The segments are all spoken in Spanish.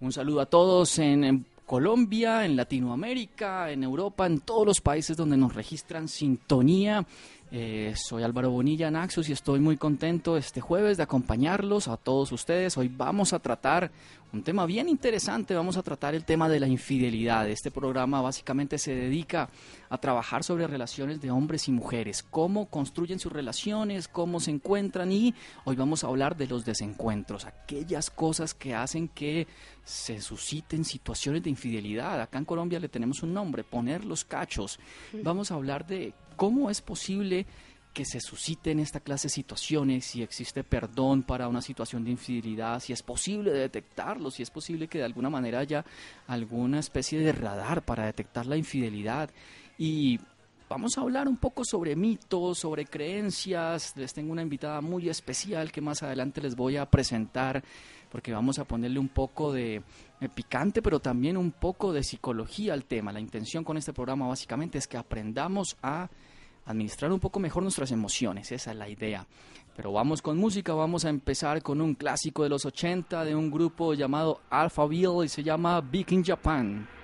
Un saludo a todos en, Colombia, en Latinoamérica, en Europa, en todos los países donde nos registran sintonía. Eh, soy Álvaro Bonilla Naxos y estoy muy contento este jueves de acompañarlos a todos ustedes. Hoy vamos a tratar un tema bien interesante, vamos a tratar el tema de la infidelidad. Este programa básicamente se dedica a trabajar sobre relaciones de hombres y mujeres, cómo construyen sus relaciones, cómo se encuentran y hoy vamos a hablar de los desencuentros, aquellas cosas que hacen que se susciten situaciones de infidelidad. Acá en Colombia le tenemos un nombre, poner los cachos. Vamos a hablar de cómo es posible que se susciten esta clase de situaciones, si existe perdón para una situación de infidelidad, si es posible detectarlo, si es posible que de alguna manera haya alguna especie de radar para detectar la infidelidad. Y vamos a hablar un poco sobre mitos, sobre creencias. Les tengo una invitada muy especial que más adelante les voy a presentar porque vamos a ponerle un poco de picante, pero también un poco de psicología al tema. La intención con este programa básicamente es que aprendamos a administrar un poco mejor nuestras emociones, esa es la idea. Pero vamos con música, vamos a empezar con un clásico de los 80 de un grupo llamado Alphaville y se llama Big in Japan.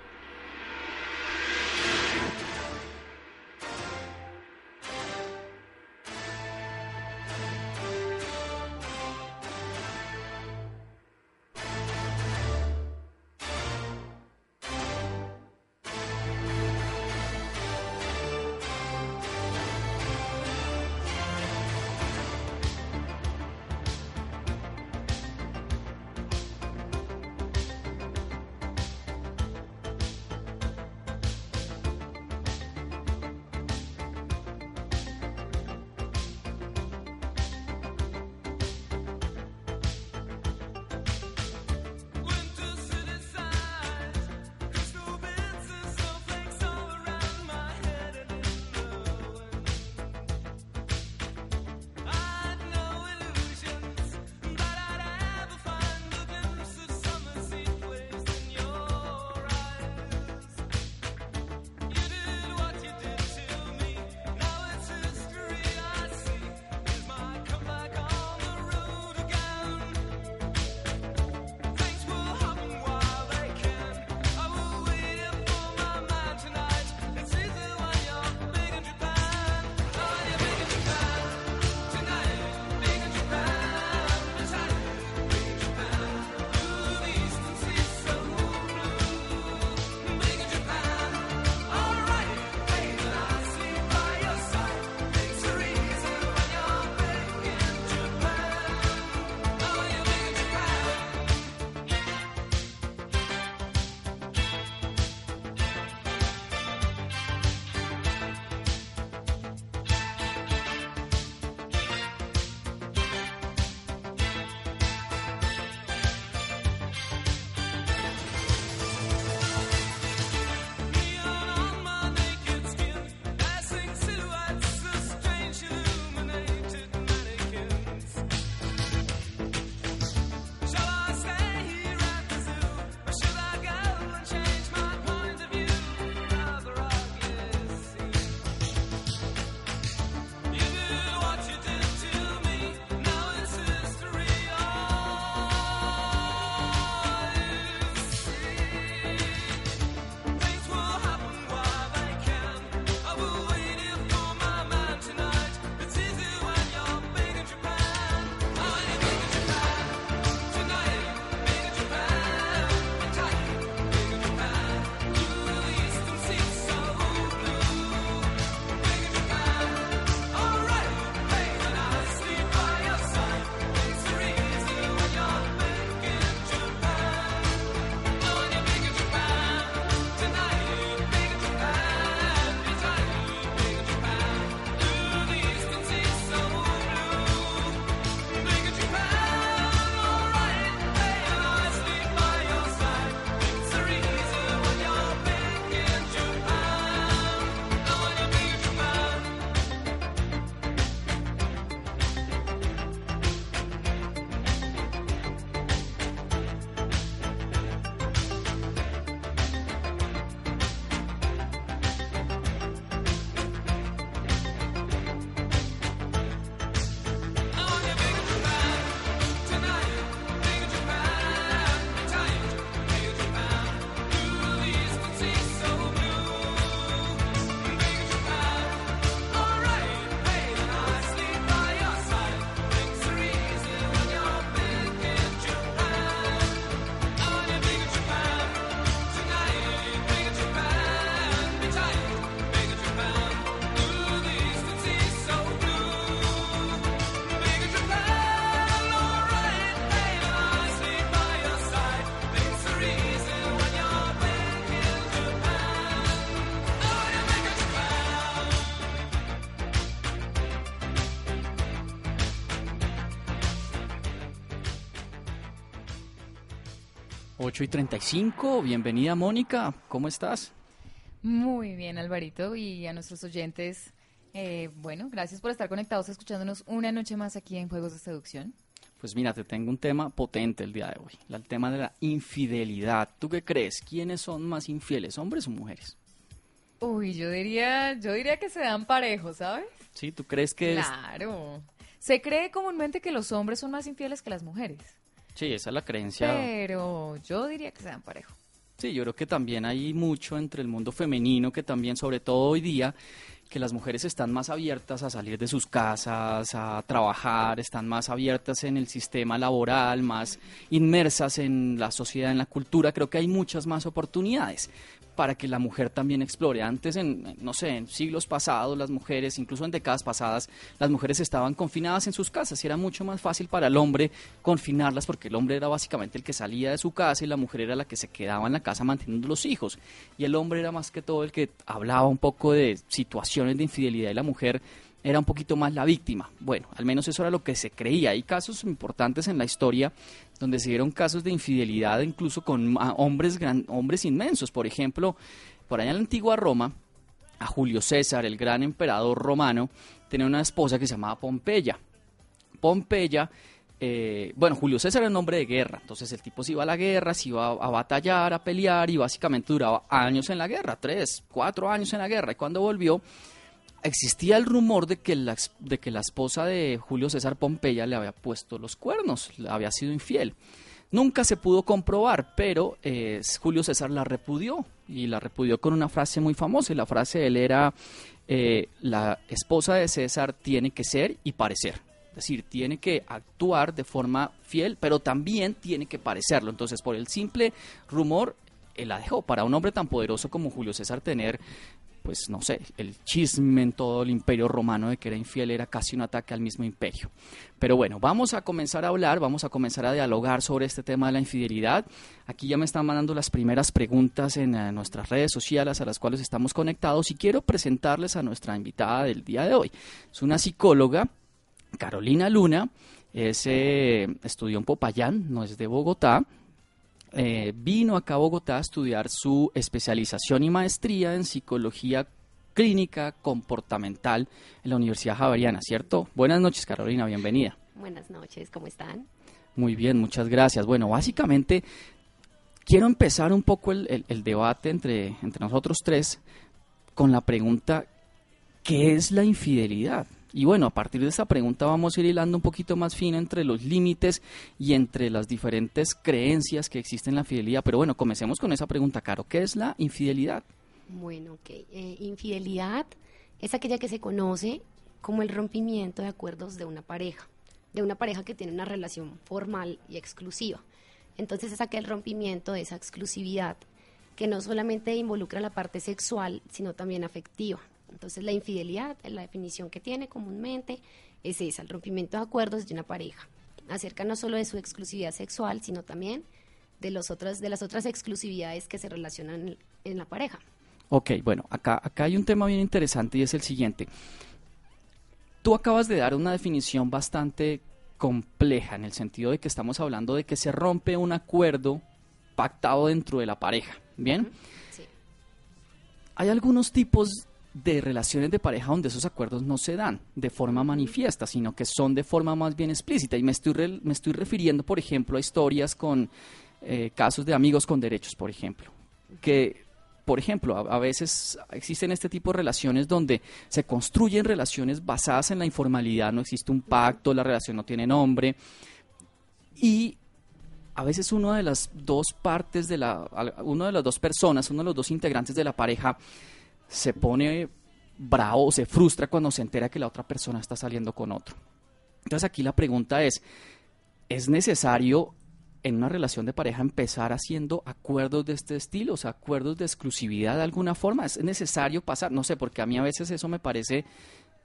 8 y 35, bienvenida Mónica, ¿cómo estás? Muy bien, Alvarito, y a nuestros oyentes, eh, bueno, gracias por estar conectados escuchándonos una noche más aquí en Juegos de Seducción. Pues mira, te tengo un tema potente el día de hoy, el tema de la infidelidad. ¿Tú qué crees? ¿Quiénes son más infieles, hombres o mujeres? Uy, yo diría, yo diría que se dan parejos, ¿sabes? Sí, ¿tú crees que Claro. Se cree comúnmente que los hombres son más infieles que las mujeres. Sí, esa es la creencia. Pero yo diría que se dan parejo. Sí, yo creo que también hay mucho entre el mundo femenino que también, sobre todo hoy día, que las mujeres están más abiertas a salir de sus casas, a trabajar, están más abiertas en el sistema laboral, más inmersas en la sociedad, en la cultura. Creo que hay muchas más oportunidades para que la mujer también explore. Antes, en, no sé, en siglos pasados, las mujeres, incluso en décadas pasadas, las mujeres estaban confinadas en sus casas y era mucho más fácil para el hombre confinarlas porque el hombre era básicamente el que salía de su casa y la mujer era la que se quedaba en la casa manteniendo los hijos. Y el hombre era más que todo el que hablaba un poco de situaciones de infidelidad y la mujer era un poquito más la víctima. Bueno, al menos eso era lo que se creía. Hay casos importantes en la historia donde se dieron casos de infidelidad incluso con hombres, gran, hombres inmensos. Por ejemplo, por allá en la antigua Roma, a Julio César, el gran emperador romano, tenía una esposa que se llamaba Pompeya. Pompeya, eh, bueno, Julio César era un hombre de guerra, entonces el tipo se iba a la guerra, se iba a, a, batallar, a pelear y básicamente duraba años en la guerra, tres, cuatro años en la guerra. Y cuando volvió, existía el rumor de que, la, de que la esposa de Julio César Pompeya le había puesto los cuernos, le había sido infiel. Nunca se pudo comprobar, pero eh, Julio César la repudió y la repudió con una frase muy famosa. Y la frase de él era, eh, la esposa de César tiene que ser y parecer. Es decir, tiene que actuar de forma fiel, pero también tiene que parecerlo. Entonces, por el simple rumor, él la dejó. Para un hombre tan poderoso como Julio César tener pues no sé, el chisme en todo el imperio romano de que era infiel era casi un ataque al mismo imperio. Pero bueno, vamos a comenzar a hablar, vamos a comenzar a dialogar sobre este tema de la infidelidad. Aquí ya me están mandando las primeras preguntas en uh, nuestras redes sociales a las cuales estamos conectados y quiero presentarles a nuestra invitada del día de hoy. Es una psicóloga, Carolina Luna, es, eh, estudió en Popayán, no es de Bogotá, eh, vino acá a Bogotá a estudiar su especialización y maestría en psicología clínica comportamental en la Universidad Javeriana, ¿cierto? Buenas noches, Carolina, bienvenida. Buenas noches, ¿cómo están? Muy bien, muchas gracias. Bueno, básicamente quiero empezar un poco el, el, el debate entre, entre nosotros tres con la pregunta, ¿qué es la infidelidad? Y bueno, a partir de esta pregunta vamos a ir hilando un poquito más fino entre los límites y entre las diferentes creencias que existen en la fidelidad. Pero bueno, comencemos con esa pregunta, Caro. ¿Qué es la infidelidad? Bueno, ok. Eh, infidelidad es aquella que se conoce como el rompimiento de acuerdos de una pareja, de una pareja que tiene una relación formal y exclusiva. Entonces es aquel rompimiento de esa exclusividad que no solamente involucra la parte sexual, sino también afectiva. Entonces la infidelidad, la definición que tiene comúnmente es esa, el rompimiento de acuerdos de una pareja, acerca no solo de su exclusividad sexual, sino también de, los otras, de las otras exclusividades que se relacionan en, en la pareja. Ok, bueno, acá, acá hay un tema bien interesante y es el siguiente. Tú acabas de dar una definición bastante compleja en el sentido de que estamos hablando de que se rompe un acuerdo pactado dentro de la pareja, ¿bien? Uh -huh. sí. Hay algunos tipos de relaciones de pareja donde esos acuerdos no se dan de forma manifiesta, sino que son de forma más bien explícita. Y me estoy, me estoy refiriendo, por ejemplo, a historias con eh, casos de amigos con derechos, por ejemplo, que, por ejemplo, a, a, veces existen este tipo de relaciones donde se construyen relaciones basadas en la informalidad, no existe un pacto, la relación no tiene nombre, y a veces una de las dos partes de la, una de las dos personas, uno de los dos integrantes de la pareja, se pone bravo se frustra cuando se entera que la otra persona está saliendo con otro. Entonces aquí la pregunta es, ¿es necesario en una relación de pareja empezar haciendo acuerdos de este estilo, o sea, acuerdos de exclusividad de alguna forma? ¿Es necesario pasar? No sé, porque a mí a veces eso me parece,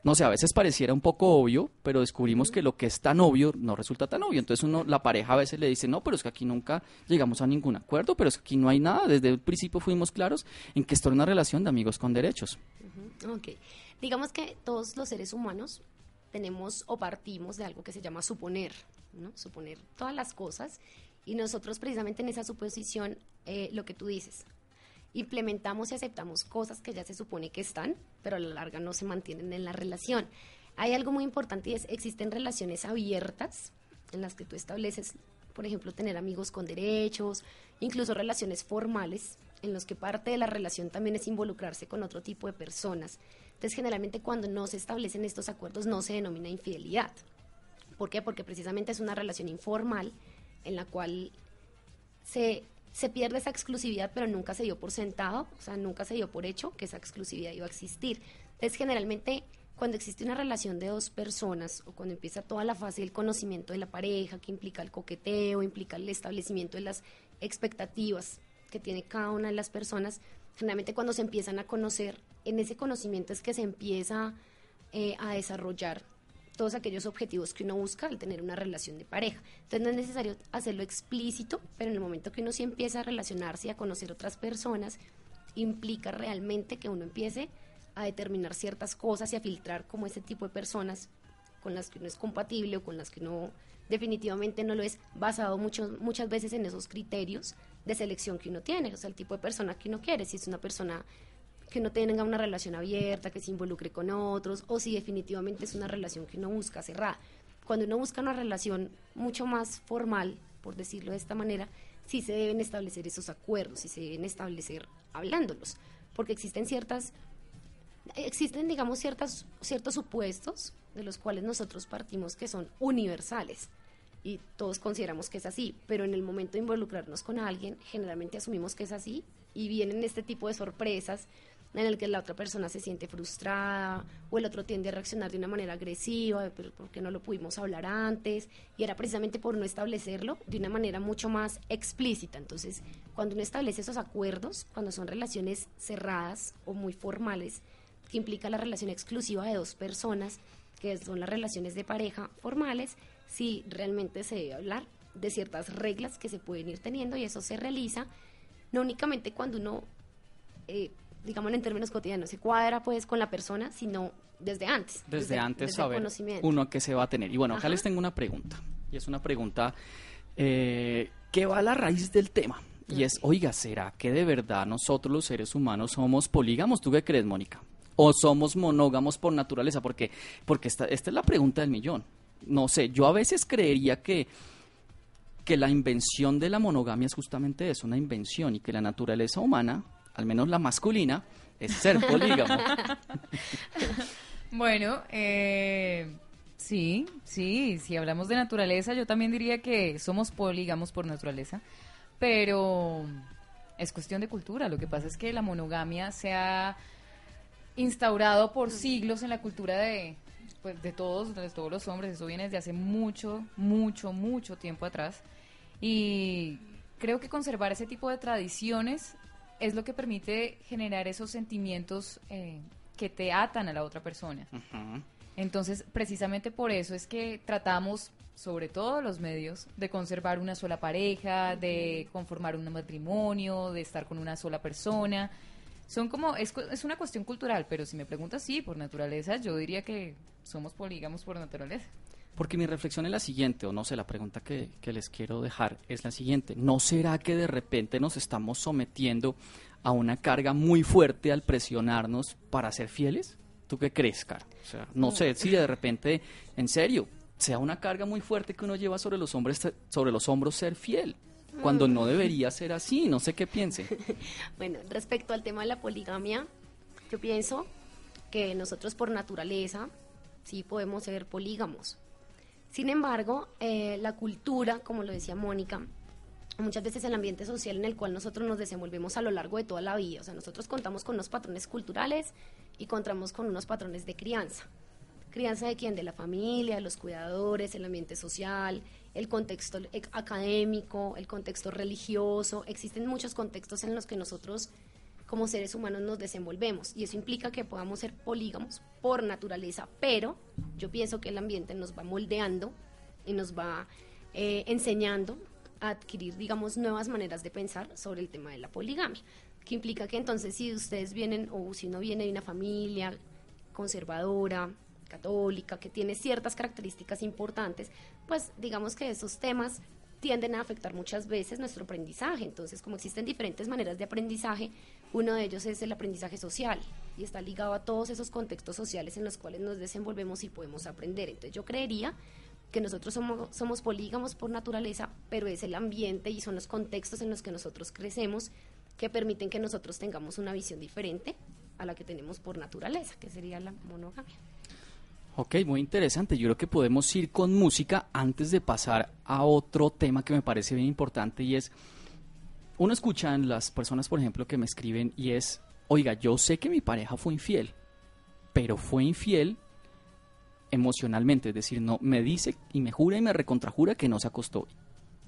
no sé, a veces pareciera un poco obvio, pero descubrimos que lo que es tan obvio no resulta tan obvio. Entonces uno, la pareja a veces le dice, no, pero es que aquí nunca llegamos a ningún acuerdo, pero es que aquí no hay nada. Desde el principio fuimos claros en que esto es una relación de amigos con derechos. Uh -huh. Ok. Digamos que todos los seres humanos tenemos o partimos de algo que se llama suponer, ¿no? Suponer todas las cosas Y nosotros precisamente en esa suposición, eh, lo que tú dices, implementamos y aceptamos cosas que ya se supone que están, pero a la larga no se mantienen en la relación. Hay algo muy importante y es, existen relaciones abiertas en las que tú estableces, por ejemplo, tener amigos con derechos, incluso relaciones formales, en los que parte de la relación también es involucrarse con otro tipo de personas. Entonces, generalmente cuando no se establecen estos acuerdos no se denomina infidelidad. ¿Por qué? Porque precisamente es una relación informal en la cual se, se pierde esa exclusividad, pero nunca se dio por sentado, o sea, nunca se dio por hecho que esa exclusividad iba a existir. Entonces, generalmente cuando existe una relación de dos personas o cuando empieza toda la fase del conocimiento de la pareja, que implica el coqueteo, implica el establecimiento de las expectativas que tiene cada una de las personas, generalmente cuando se empiezan a conocer, en ese conocimiento es que se empieza eh, a desarrollar todos aquellos objetivos que uno busca al tener una relación de pareja. Entonces no es necesario hacerlo explícito, pero en el momento que uno sí empieza a relacionarse y a conocer otras personas, implica realmente que uno empiece a determinar ciertas cosas y a filtrar como ese tipo de personas con las que uno es compatible o con las que no definitivamente no lo es, basado mucho, muchas veces en esos criterios de selección que uno tiene, o sea, el tipo de persona que uno quiere, si es una persona que no tenga una relación abierta, que se involucre con otros, o si definitivamente es una relación que uno busca cerrada. Cuando uno busca una relación mucho más formal, por decirlo de esta manera, sí se deben establecer esos acuerdos, sí se deben establecer hablándolos, porque existen ciertas existen, digamos, ciertas, ciertos supuestos de los cuales nosotros partimos que son universales y todos consideramos que es así, pero en el momento de involucrarnos con alguien, generalmente asumimos que es así y vienen este tipo de sorpresas en el que la otra persona se siente frustrada o el otro tiende a reaccionar de una manera agresiva, porque no lo pudimos hablar antes, y era precisamente por no establecerlo de una manera mucho más explícita. Entonces, cuando uno establece esos acuerdos, cuando son relaciones cerradas o muy formales, que implica la relación exclusiva de dos personas, que son las relaciones de pareja formales, si realmente se debe hablar de ciertas reglas que se pueden ir teniendo y eso se realiza no únicamente cuando uno, eh, digamos en términos cotidianos, se cuadra pues con la persona, sino desde antes. Desde, antes saber uno que se va a tener. Y bueno, acá les tengo una pregunta, y es una pregunta eh, que va a la raíz del tema. Y es, oiga, ¿será que de verdad nosotros los seres humanos somos polígamos? ¿Tú qué crees, Mónica? o somos monógamos por naturaleza? Porque, porque esta, esta es la pregunta del millón. No sé, yo a veces creería que, que la invención de la monogamia es justamente eso, una invención, y que la naturaleza humana, al menos la masculina, es ser polígamo. bueno, eh, sí, sí, si hablamos de naturaleza, yo también diría que somos polígamos por naturaleza, pero es cuestión de cultura. Lo que pasa es que la monogamia se ha instaurado por siglos en la cultura de, pues, de todos, de todos los hombres. Eso viene desde hace mucho, mucho, mucho tiempo atrás. Y creo que conservar ese tipo de tradiciones es lo que permite generar esos sentimientos eh, que te atan a la otra persona. Entonces, precisamente por eso es que tratamos, sobre todo los medios, de conservar una sola pareja, de conformar un matrimonio, de estar con una sola persona son como, es, es una cuestión cultural, pero si me preguntas, sí, por naturaleza, yo diría que somos polígamos por naturaleza. Porque mi reflexión es la siguiente, o no sé, la pregunta que, les quiero dejar es la siguiente. ¿No será que de repente nos estamos sometiendo a una carga muy fuerte al presionarnos para ser fieles? ¿Tú qué crees, Cara? O sea, no sé si de repente, en serio, sea una carga muy fuerte que uno lleva sobre los hombres, sobre los hombros ser fiel cuando no debería ser así, no sé qué piense. bueno, respecto al tema de la poligamia, yo pienso que nosotros por naturaleza sí podemos ser polígamos. Sin embargo, eh, la cultura, como lo decía Mónica, muchas veces el ambiente social en el cual nosotros nos desenvolvemos a lo largo de toda la vida, o sea, nosotros contamos con unos patrones culturales y contamos con unos patrones de crianza. ¿Crianza de quién? De la familia, de los cuidadores, el ambiente social, el contexto académico, el contexto religioso. Existen muchos contextos en los que nosotros como seres humanos nos desenvolvemos. Y eso implica que podamos ser polígamos por naturaleza, pero yo pienso que el ambiente nos va moldeando y nos va eh, enseñando a adquirir, digamos, nuevas maneras de pensar sobre el tema de la poligamia, que implica que entonces si ustedes vienen o si uno viene de una familia conservadora, católica, que tiene ciertas características importantes, pues digamos que esos temas tienden a afectar muchas veces nuestro aprendizaje. Entonces, como existen diferentes maneras de aprendizaje, uno de ellos es el aprendizaje social y está ligado a todos esos contextos sociales en los cuales nos desenvolvemos y podemos aprender. Entonces, yo creería que nosotros somos, somos polígamos por naturaleza, pero es el ambiente y son los contextos en los que nosotros crecemos que permiten que nosotros tengamos una visión diferente a la que tenemos por naturaleza, que sería la monogamia. Ok, muy interesante. Yo creo que podemos ir con música antes de pasar a otro tema que me parece bien importante y es, uno escucha en las personas, por ejemplo, que me escriben y es, oiga, yo sé que mi pareja fue infiel, pero fue infiel emocionalmente, es decir, no me dice y me jura y me recontrajura que no se acostó.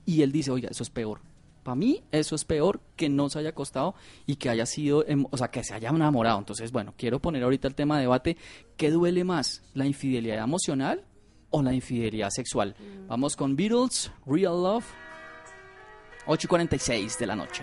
Y él dice, oiga, eso es peor. Para mí eso es peor que no se haya acostado y que haya sido, em, o sea, que se haya enamorado. Entonces, bueno, quiero poner ahorita el tema de debate, ¿qué duele más? ¿La infidelidad emocional o la infidelidad sexual? Vamos con Beatles, Real Love, 8 y 46 de la noche.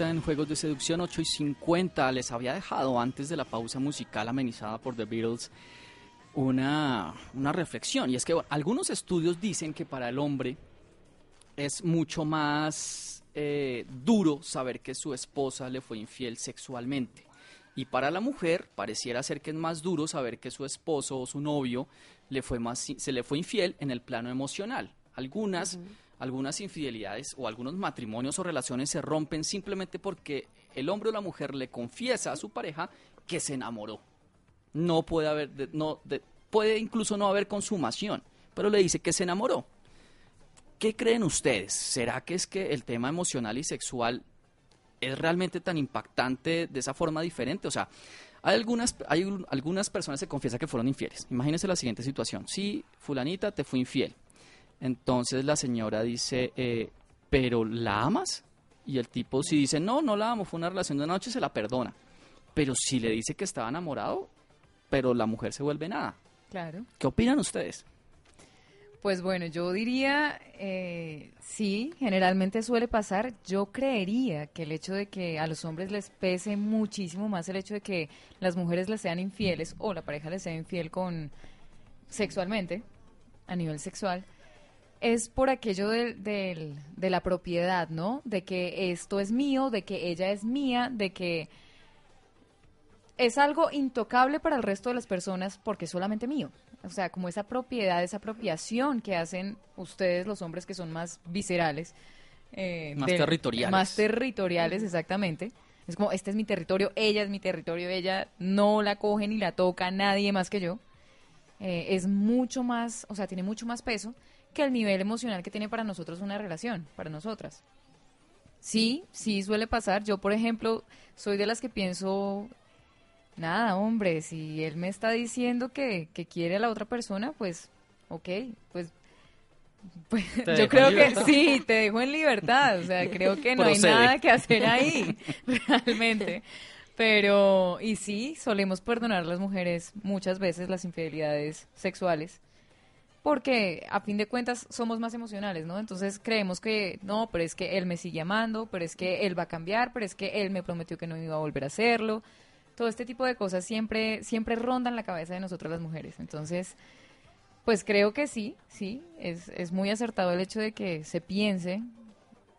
En Juegos de Seducción 8 y 50. Les había dejado antes de la pausa musical amenizada por The Beatles una, una reflexión. Y es que algunos estudios dicen que para el hombre es mucho más eh, duro saber que su esposa le fue infiel sexualmente. Y para la mujer pareciera ser que es más duro saber que su esposo o su novio le fue más, se le fue infiel en el plano emocional algunas, algunas infidelidades o algunos matrimonios o relaciones se rompen simplemente porque el hombre o la mujer le confiesa a su pareja que se enamoró. No puede haber, de- no, de- puede incluso no haber consumación, pero le dice que se enamoró. ¿Qué creen ustedes? ¿Será que es que el tema emocional y sexual es realmente tan impactante de esa forma diferente? O sea, hay algunas, hay un- algunas personas que confiesan que fueron infieles. Imagínense la siguiente situación. Sí, fulanita, te fui infiel. Entonces la señora dice, eh, ¿pero la amas? Y el tipo si dice, no, no la amo, fue una relación de una noche, se la perdona. Pero si le dice que estaba enamorado, pero la mujer se vuelve nada. Claro. ¿Qué opinan ustedes? Pues bueno, yo diría, eh, sí, generalmente suele pasar. Yo creería que el hecho de que a los hombres les pese muchísimo más el hecho de que las mujeres les sean infieles o la pareja les sea infiel con sexualmente, a nivel sexual, es por aquello del, del- de la propiedad, ¿no? De que esto es mío, de que ella es mía, de que es algo intocable para el resto de las personas porque es solamente mío. O sea, como esa propiedad, esa apropiación que hacen ustedes, los hombres que son más viscerales. eh, Más territoriales. Más territoriales, exactamente. Es como, este es mi territorio, ella es mi territorio, ella no la coge ni la toca nadie más que yo. Eh, es mucho más, o sea, tiene mucho más peso que el nivel emocional que tiene para nosotros una relación, para nosotras. Sí, sí suele pasar. Yo, por ejemplo, soy de las que pienso, nada, hombre, si él me está diciendo que, que quiere a la otra persona, pues, ok, pues, pues yo creo que sí, te dejo en libertad. O sea, creo que no hay nada que hacer ahí, realmente. Pero, y sí, solemos perdonar a las mujeres muchas veces las infidelidades sexuales porque a fin de cuentas somos más emocionales, ¿no? Entonces creemos que no, pero es que él me sigue amando, pero es que él va a cambiar, pero es que él me prometió que no iba a volver a hacerlo. Todo este tipo de cosas siempre siempre rondan la cabeza de nosotras las mujeres. Entonces, pues creo que sí, sí, es, es muy acertado el hecho de que se piense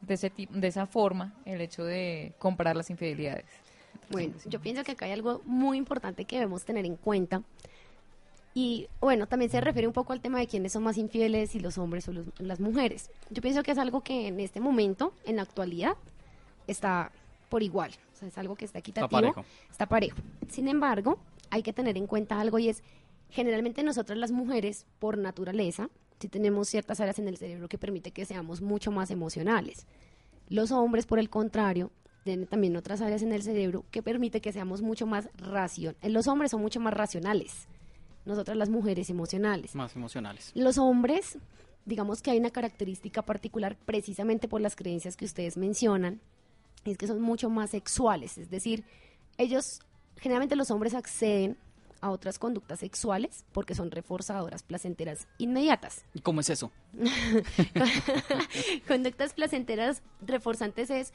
de ese de esa forma, el hecho de comparar las infidelidades. Bueno, yo pienso que acá hay algo muy importante que debemos tener en cuenta. Y bueno, también se refiere un poco al tema de quiénes son más infieles, si los hombres o los- las mujeres. Yo pienso que es algo que en este momento, en la actualidad, está por igual. O sea, es algo que está equitativo. parejo. Está parejo. Sin embargo, hay que tener en cuenta algo y es, generalmente nosotras las mujeres, por naturaleza, sí tenemos ciertas áreas en el cerebro que permite que seamos mucho más emocionales. Los hombres, por el contrario, tienen también otras áreas en el cerebro que permite que seamos mucho más ración. eh, Los hombres son mucho más racionales, nosotras las mujeres emocionales. Más emocionales. Los hombres, digamos que hay una característica particular precisamente por las creencias que ustedes mencionan, es que son mucho más sexuales, es decir, ellos, generalmente los hombres acceden a otras conductas sexuales porque son reforzadoras, placenteras inmediatas. ¿Y cómo es eso? Conductas placenteras reforzantes es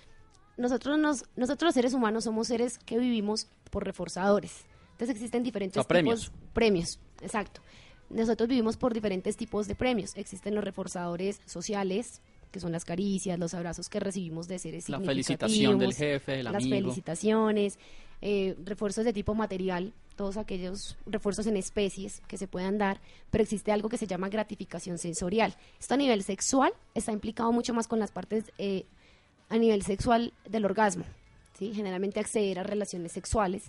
nosotros nos nosotros los seres humanos somos seres que vivimos por reforzadores. Entonces existen diferentes O sea, premios. tipos premios, exacto. Nosotros vivimos por diferentes tipos de premios. Existen los reforzadores sociales, que son las caricias, los abrazos que recibimos de seres La felicitación del jefe, del las amigo. felicitaciones, eh, refuerzos de tipo material, todos aquellos refuerzos en especies que se puedan dar, pero existe algo que se llama gratificación sensorial. Esto a nivel sexual está implicado mucho más con las partes eh, a nivel sexual del orgasmo, ¿sí? Generalmente acceder a relaciones sexuales,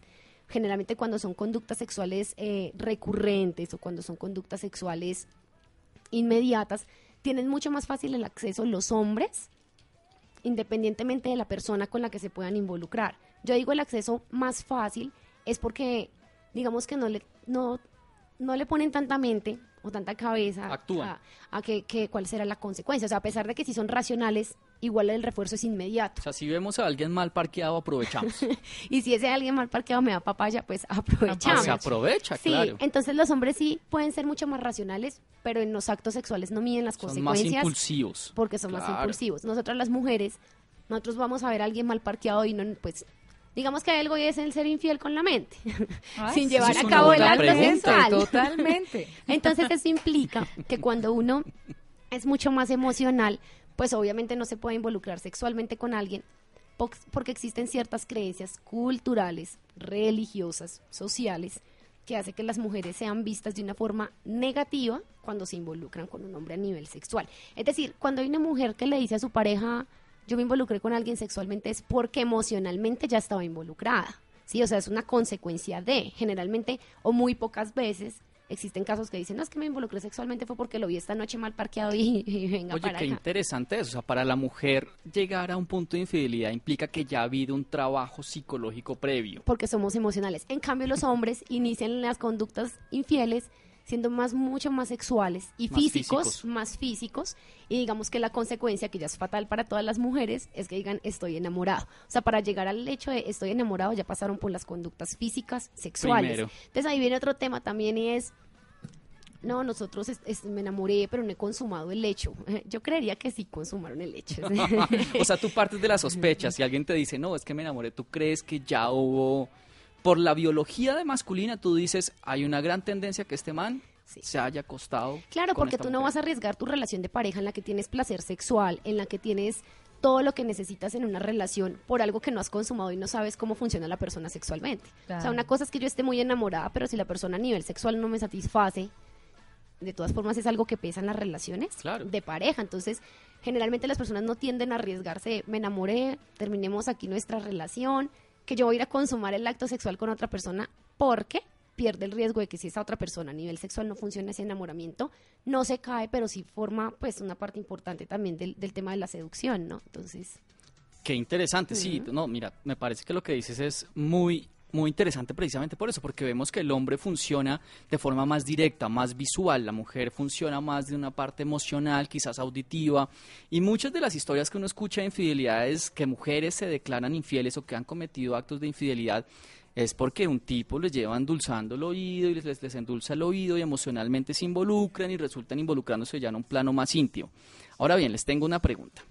generalmente cuando son conductas sexuales eh, recurrentes o cuando son conductas sexuales inmediatas, tienen mucho más fácil el acceso los hombres independientemente de la persona con la que se puedan involucrar. Yo digo el acceso más fácil es porque digamos que no le no no le ponen tanta mente o tanta cabeza Actúan. a, a que, que cuál será la consecuencia. O sea, a pesar de que si son racionales, igual el refuerzo es inmediato. O sea, si vemos a alguien mal parqueado, aprovechamos. Y si ese alguien mal parqueado me da papaya, pues Ah, aprovechamos. se aprovecha, Sí, claro. entonces los hombres sí pueden ser mucho más racionales, pero en los actos sexuales no miden las Son más consecuencias impulsivos. porque son más impulsivos. Nosotras las mujeres, nosotros vamos a ver a alguien mal parqueado y no, pues, digamos que algo es el ser infiel con la mente, Ay, sin llevar a cabo el acto sexual. Totalmente. Entonces eso implica que cuando uno es mucho más emocional, pues obviamente no se puede involucrar sexualmente con alguien porque existen ciertas creencias culturales, religiosas, sociales, que hace que las mujeres sean vistas de una forma negativa cuando se involucran con un hombre a nivel sexual. Es decir, cuando hay una mujer que le dice a su pareja, yo me involucré con alguien sexualmente, es porque emocionalmente ya estaba involucrada. Sí, o sea, es una consecuencia de, generalmente o muy pocas veces, existen casos que dicen, no, es que me involucré sexualmente fue porque lo vi esta noche mal parqueado y, y venga Oye, para qué acá. interesante eso. O sea, para la mujer llegar a un punto de infidelidad implica que ya ha habido un trabajo psicológico previo. porque somos emocionales. En cambio, los hombres inician las conductas infieles siendo más mucho más sexuales y Más físicos, físicos. más físicos y digamos que la consecuencia que ya es fatal para todas las mujeres es que digan estoy enamorado. O sea, para llegar al hecho de estoy enamorado ya pasaron por las conductas físicas, sexuales. Primero. Entonces ahí viene otro tema también y es no, nosotros es- es- me enamoré, pero no he consumado el hecho. Yo creería que sí consumaron el hecho. o sea, tú partes de la sospecha. Si alguien te dice, no, es que me enamoré, tú crees que ya hubo. Por la biología de masculina, tú dices, hay una gran tendencia que este man Sí. se haya acostado. Claro, con porque esta tú no mujer. vas a arriesgar tu relación de pareja en la que tienes placer sexual, en la que tienes todo lo que necesitas en una relación por algo que no has consumado y no sabes cómo funciona la persona sexualmente. O sea, una cosa es que yo esté muy enamorada, pero si la persona a nivel sexual no me satisface, de todas formas es algo que pesa en las relaciones Claro. de pareja. Entonces, generalmente las personas no tienden a arriesgarse, me enamoré, terminemos aquí nuestra relación, que yo voy a ir a consumar el acto sexual con otra persona porque pierde el riesgo de que si esa otra persona a nivel sexual no funciona ese enamoramiento, no se cae, pero sí forma pues una parte importante también del, del tema de la seducción, ¿no? Entonces, Qué interesante, sí. No, mira, me parece que lo que dices es muy, muy interesante precisamente por eso, porque vemos que el hombre funciona de forma más directa, más visual, la mujer funciona más de una parte emocional, quizás auditiva, y muchas de las historias que uno escucha de infidelidades, que mujeres se declaran infieles o que han cometido actos de infidelidad, es porque un tipo les lleva endulzando el oído y les, les, endulza el oído y emocionalmente se involucran y resultan involucrándose ya en un plano más íntimo. Ahora bien, les tengo una pregunta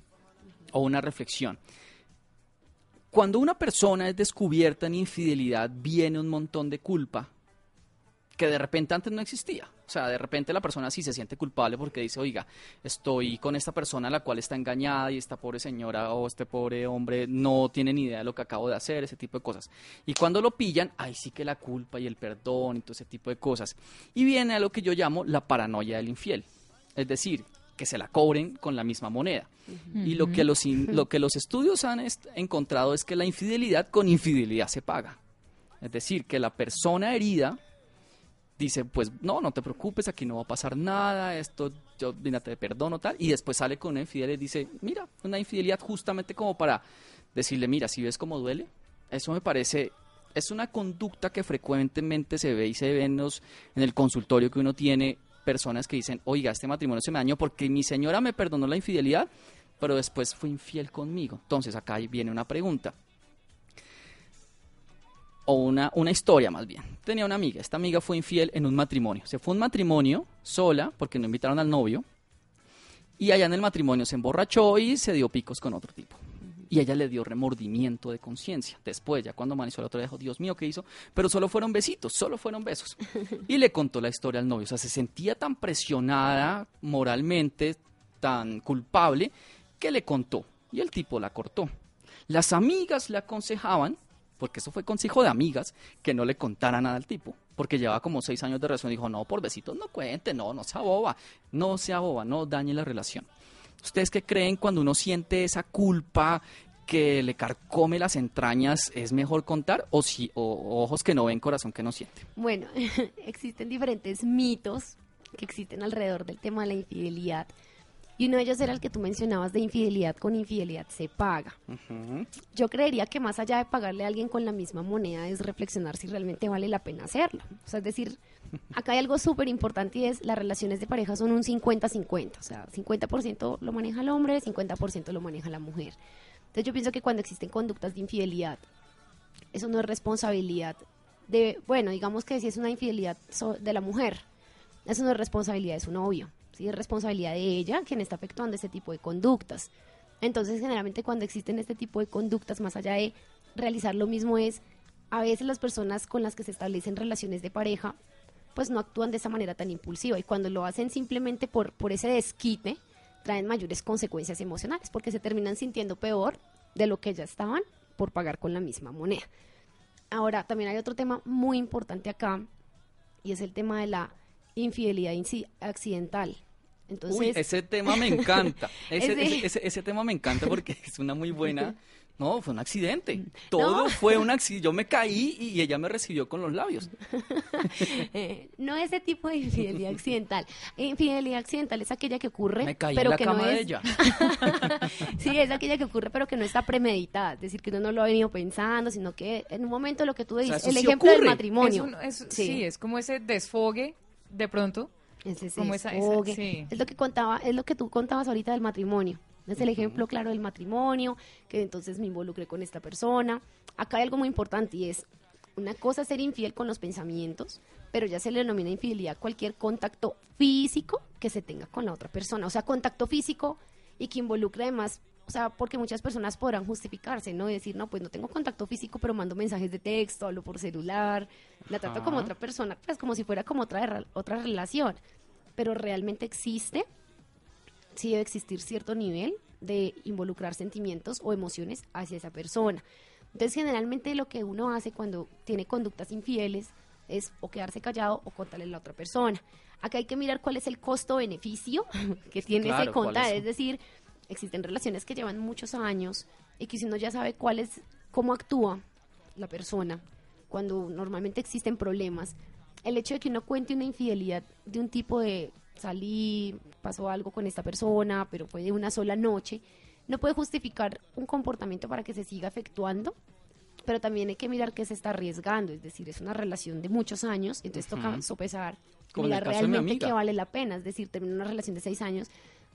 o una reflexión. Cuando una persona es descubierta en infidelidad, viene un montón de culpa que de repente antes no existía. O sea, de repente la persona sí se siente culpable porque dice, oiga, estoy con esta persona la cual está engañada y esta pobre señora o este pobre hombre no tiene ni idea de lo que acabo de hacer, ese tipo de cosas. Y cuando lo pillan, ahí sí que la culpa y el perdón y todo ese tipo de cosas. Y viene a lo que yo llamo la paranoia del infiel. Es decir, que se la cobren con la misma moneda. Y lo que los, in- lo que los estudios han encontrado es que la infidelidad con infidelidad se paga. Es decir, que la persona herida dice, pues no, no te preocupes, aquí no va a pasar nada, esto yo mira, te perdono tal, y después sale con una infidelidad y dice, mira, una infidelidad justamente como para decirle, mira, si ves cómo duele, eso me parece, es una conducta que frecuentemente se ve y se ve en, los- en el consultorio que uno tiene personas que dicen, oiga, este matrimonio se me dañó porque mi señora me perdonó la infidelidad, pero después fue infiel conmigo. Entonces acá viene una pregunta o una, una historia más bien. Tenía una amiga, esta amiga fue infiel en un matrimonio. Se fue a un matrimonio sola porque no invitaron al novio y allá en el matrimonio se emborrachó y se dio picos con otro tipo. Y ella le dio remordimiento de conciencia. Después, ya cuando amaneció el otro, dijo, Dios mío, ¿qué hizo? Pero solo fueron besitos, solo fueron besos. Y le contó la historia al novio. O sea, se sentía tan presionada moralmente, tan culpable, que le contó. Y el tipo la cortó. Las amigas le aconsejaban, porque eso fue consejo de amigas, que no le contara nada al tipo. Porque llevaba como seis años de relación. Dijo, no, por besitos no cuente, no, no sea boba. No sea boba, no dañe la relación. ¿Ustedes qué creen cuando uno siente esa culpa que le carcome las entrañas? ¿Es mejor contar o, si, o, ojos que no ven, corazón que no siente? Bueno, existen diferentes mitos que existen alrededor del tema de la infidelidad. Y uno de ellos era el que tú mencionabas de infidelidad con infidelidad se paga. Yo creería que más allá de pagarle a alguien con la misma moneda es reflexionar si realmente vale la pena hacerlo. O sea, es decir, acá hay algo súper importante y es las relaciones de pareja son un 50-50. O sea, 50% lo maneja el hombre, 50% lo maneja la mujer. Entonces yo pienso que cuando existen conductas de infidelidad, eso no es responsabilidad de, bueno, digamos que si es una infidelidad de la mujer, eso no es responsabilidad de su novio, ¿sí? es responsabilidad de ella quien está efectuando ese tipo de conductas. Entonces, generalmente cuando existen este tipo de conductas, más allá de realizar lo mismo, es a veces las personas con las que se establecen relaciones de pareja, pues no actúan de esa manera tan impulsiva y cuando lo hacen simplemente por, por ese desquite, traen mayores consecuencias emocionales porque se terminan sintiendo peor de lo que ya estaban por pagar con la misma moneda. Ahora, también hay otro tema muy importante acá y es el tema de la infidelidad accidental. Entonces, Uy, ese tema me encanta. Ese, ese, tema me encanta porque es una muy buena no, fue un accidente. Mm. Todo fue un accidente. Yo me caí y ella me recibió con los labios. Eh, no ese tipo de infidelidad accidental. Infidelidad accidental es aquella que ocurre, me caí pero en la que cama no es... de ella. sí, es aquella que ocurre, pero que no está premeditada. Es decir, que uno no lo ha venido pensando, sino que en un momento lo que tú dices, el ejemplo del matrimonio. sí. es como ese desfogue de pronto. Es ese desfogue. Es lo que contaba, es lo que tú contabas ahorita del matrimonio. Es el ejemplo claro del matrimonio, que entonces me involucré con esta persona. Acá hay algo muy importante y es, una cosa ser infiel con los pensamientos, pero ya se le denomina infidelidad cualquier contacto físico que se tenga con la otra persona. O sea, contacto físico y que involucre además, o sea, porque muchas personas podrán justificarse, ¿no? Y decir, no, pues no tengo contacto físico, pero mando mensajes de texto, hablo por celular, la trato como otra persona, pues como si fuera como otra, otra relación. Pero realmente existe sí debe existir cierto nivel de involucrar sentimientos o emociones hacia esa persona. Entonces, generalmente lo que uno hace cuando tiene conductas infieles es o quedarse callado o contarle a la otra persona. Acá hay que mirar cuál es el costo-beneficio que tiene ese contar. Es? decir, existen relaciones que llevan muchos años y que si uno ya sabe cuál es, cómo actúa la persona cuando normalmente existen problemas, el hecho de que uno cuente una infidelidad de un tipo de salí, pasó algo con esta persona, pero fue de una sola noche, no puede justificar un comportamiento para que se siga efectuando, pero también hay que mirar que se está arriesgando, es decir, es una relación de muchos años, entonces toca sopesar, mirar realmente que vale la pena, es decir, terminar una relación de seis años,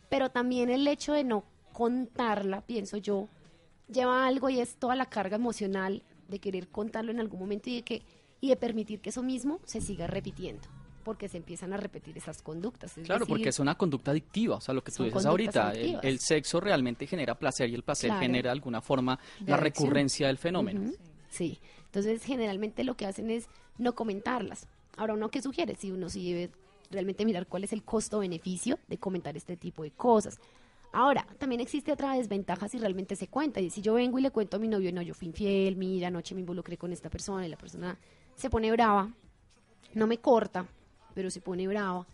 pero también el hecho de no contarla, pienso yo, lleva algo y es toda la carga emocional de querer contarlo en algún momento y de que y de permitir que eso mismo se siga repitiendo porque se empiezan a repetir esas conductas. claro, porque es una conducta adictiva, o sea, lo que tú dices ahorita, el, sexo realmente genera placer y el placer genera de alguna forma la recurrencia del fenómeno. Sí, entonces generalmente lo que hacen es no comentarlas. Ahora, uno que sugiere, si uno sí debe realmente mirar cuál es el costo-beneficio de comentar este tipo de cosas. Ahora, también existe otra desventaja si realmente se cuenta. Y si yo vengo y le cuento a mi novio, no, yo fui infiel, mira, anoche me involucré con esta persona y la persona se pone brava, no me corta, pero se pone brava.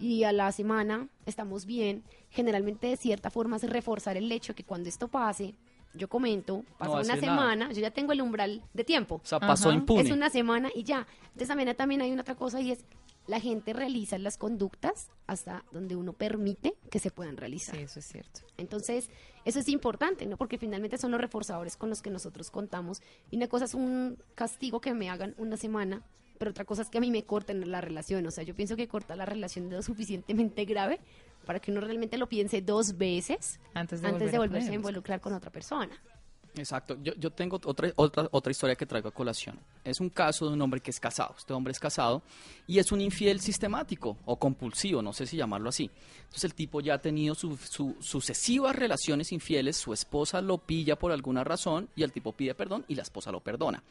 Y a la semana estamos bien. Generalmente, de cierta forma, es reforzar el hecho que cuando esto pase, yo comento, pasa una semana, yo ya tengo el umbral de tiempo. O sea, pasó impune. Es una semana y ya. Entonces también, también hay una otra cosa y es la gente realiza las conductas hasta donde uno permite que se puedan realizar. Sí, eso es cierto. Entonces, eso es importante, ¿no? Porque finalmente son los reforzadores con los que nosotros contamos. Y una cosa es un castigo que me hagan una semana pero otra cosa es que a mí me corten la relación. O sea, yo pienso que cortar la relación es lo suficientemente grave para que uno realmente lo piense dos veces antes de, volverse a involucrar con otra persona. Exacto. Yo, yo tengo otra, otra, otra historia que traigo a colación. Es un caso de un hombre que es casado. Este hombre es casado y es un infiel sistemático o compulsivo, no sé si llamarlo así. Entonces el tipo ya ha tenido su, sucesivas relaciones infieles, su esposa lo pilla por alguna razón y el tipo pide perdón y la esposa lo perdona.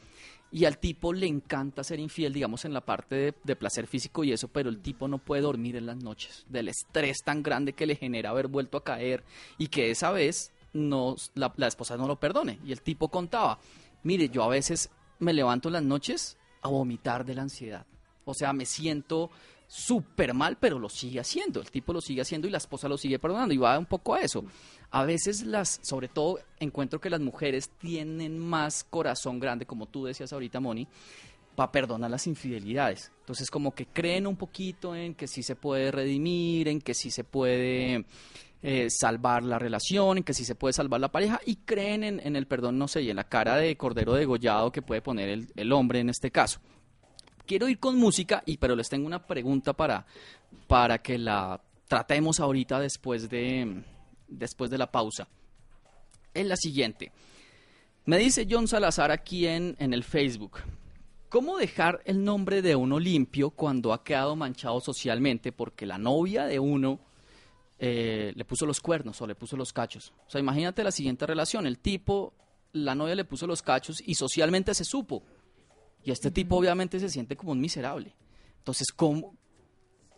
Y al tipo le encanta ser infiel, digamos, en la parte de, de placer físico y eso, pero el tipo no puede dormir en las noches del estrés tan grande que le genera haber vuelto a caer y que esa vez no, la, esposa no lo perdone. Y el tipo contaba, mire, yo a veces me levanto en las noches a vomitar de la ansiedad. O sea, me siento súper mal, pero lo sigue haciendo. El tipo lo sigue haciendo y la esposa lo sigue perdonando. Y va un poco a eso. A veces las, sobre todo encuentro que las mujeres tienen más corazón grande, como tú decías ahorita, Moni, para perdonar las infidelidades. Entonces como que creen un poquito en que sí se puede redimir, en que sí se puede eh, salvar la relación, en que sí se puede salvar la pareja y creen en, el perdón, no sé, y en la cara de cordero degollado que puede poner el, hombre en este caso. Quiero ir con música, y pero les tengo una pregunta para, para que la tratemos ahorita después de, después de la pausa. Es la siguiente. Me dice John Salazar aquí en, en el Facebook. ¿Cómo dejar el nombre de uno limpio cuando ha quedado manchado socialmente porque la novia de uno eh, le puso los cuernos o le puso los cachos. O sea, imagínate la siguiente relación. El tipo, la novia le puso los cachos y socialmente se supo. Y este tipo obviamente se siente como un miserable. Entonces, ¿cómo,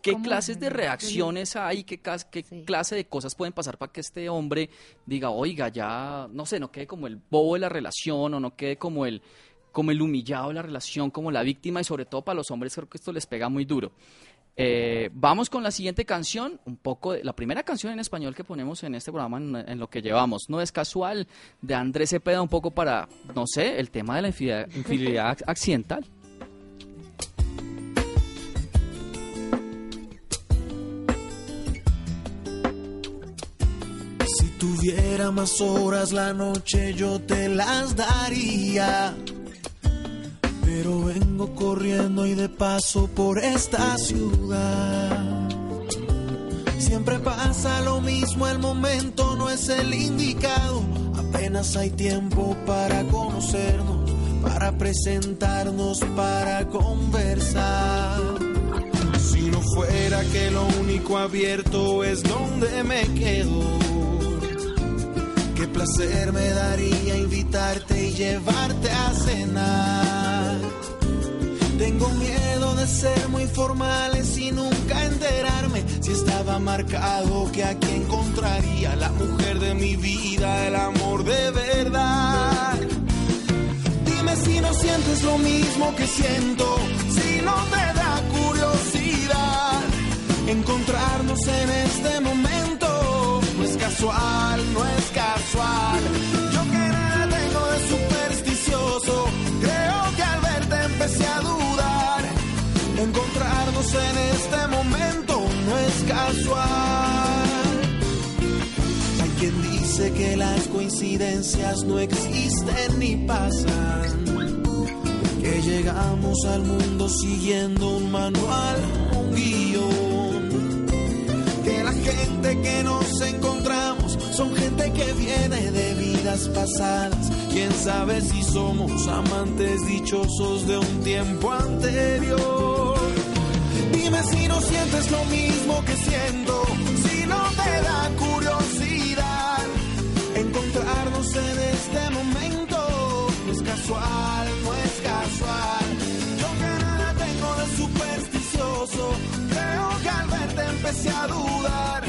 ¿qué clases de reacciones hay? ¿Qué, qué clase de cosas pueden pasar para que este hombre diga, oiga, ya, no sé, no quede como el bobo de la relación o no quede como el como el humillado de la relación, como la víctima y sobre todo para los hombres creo que esto les pega muy duro. Eh, vamos con la siguiente canción, un poco la primera canción en español que ponemos en este programa en, en, lo que llevamos. No es casual, de Andrés Cepeda, un poco para, no sé, el tema de la infidelidad, infidelidad accidental. Si tuviera más horas la noche yo te las daría. Pero vengo corriendo y de paso por esta ciudad. Siempre pasa lo mismo, el momento no es el indicado. Apenas hay tiempo para conocernos, para presentarnos, para conversar. Si no fuera que lo único abierto es donde me quedo. Qué placer me daría invitarte y llevarte a cenar. Tengo miedo de ser muy formales y nunca enterarme si estaba marcado que aquí encontraría la mujer de mi vida, el amor de verdad. Dime si no sientes lo mismo que siento, si no te da curiosidad encontrarnos en este momento. No es casual, En este momento no es casual. Hay quien dice que las coincidencias no existen ni pasan. Que llegamos al mundo siguiendo un manual, un guion. Que la gente que nos encontramos son gente que viene de vidas pasadas. Quién sabe si somos amantes dichosos de un tiempo anterior. Dime si no sientes lo mismo que siento, si no te da curiosidad encontrarnos en este momento. No es casual, no es casual. Yo que nada tengo de supersticioso, creo que al verte empecé a dudar.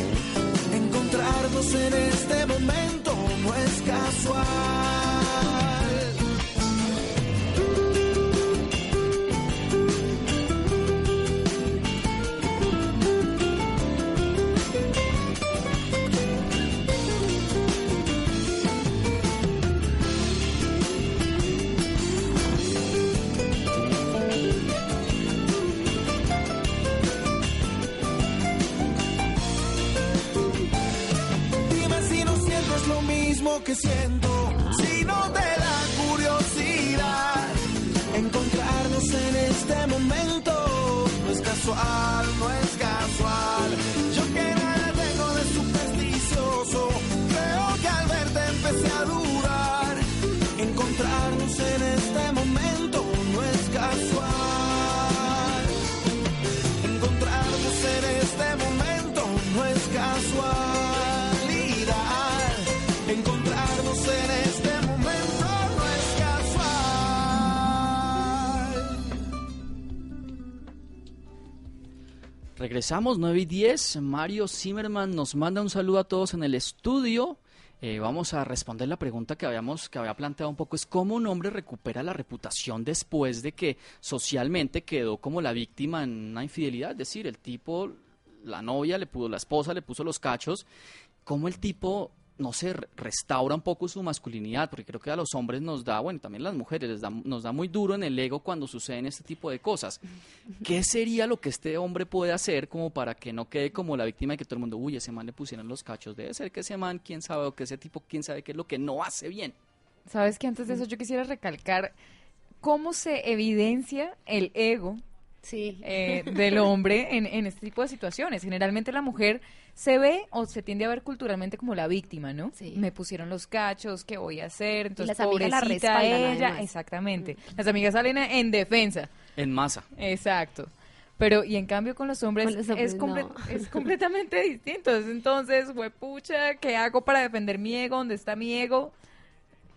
Encontrarnos en este momento no es casual. Siento, si no te da curiosidad encontrarnos en este momento. No es casual, Regresamos 9 y 10. Mario Zimmerman nos manda un saludo a todos en el estudio. Eh, vamos a responder la pregunta que habíamos que había planteado un poco es cómo un hombre recupera la reputación después de que socialmente quedó como la víctima en una infidelidad, es decir, el tipo la novia le puso la esposa le puso los cachos, cómo el tipo no se restaura un poco su masculinidad, porque creo que a los hombres nos da, bueno, y también a las mujeres les da, nos da muy duro en el ego cuando suceden este tipo de cosas. ¿Qué sería lo que este hombre puede hacer como para que no quede como la víctima de que todo el mundo, uy, ese man le pusieron los cachos? Debe ser que ese man, quién sabe, o que ese tipo, quién sabe qué es lo que no hace bien. Sabes que antes de eso yo quisiera recalcar cómo se evidencia el ego Sí. eh, del hombre en, en este tipo de situaciones. Generalmente la mujer se ve o se tiende a ver culturalmente como la víctima, ¿no? Sí. Me pusieron los cachos, ¿qué voy a hacer? Entonces, las amigas la respaldan, ella. además. Exactamente. Las amigas salen en defensa. En masa. Exacto. Pero, y en cambio con los hombres, Con los hombres, es, comple- no. es completamente distinto. Es Entonces, fue pucha, ¿qué hago para defender mi ego? ¿Dónde está mi ego?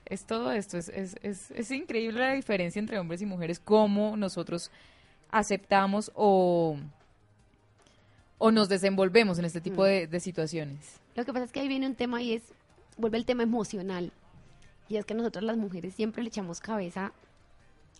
Es todo esto. Es, es, es, es increíble la diferencia entre hombres y mujeres, cómo nosotros aceptamos o, o nos desenvolvemos en este tipo de, de situaciones. Lo que pasa es que ahí viene un tema y es, vuelve el tema emocional. Y es que nosotros las mujeres siempre le echamos cabeza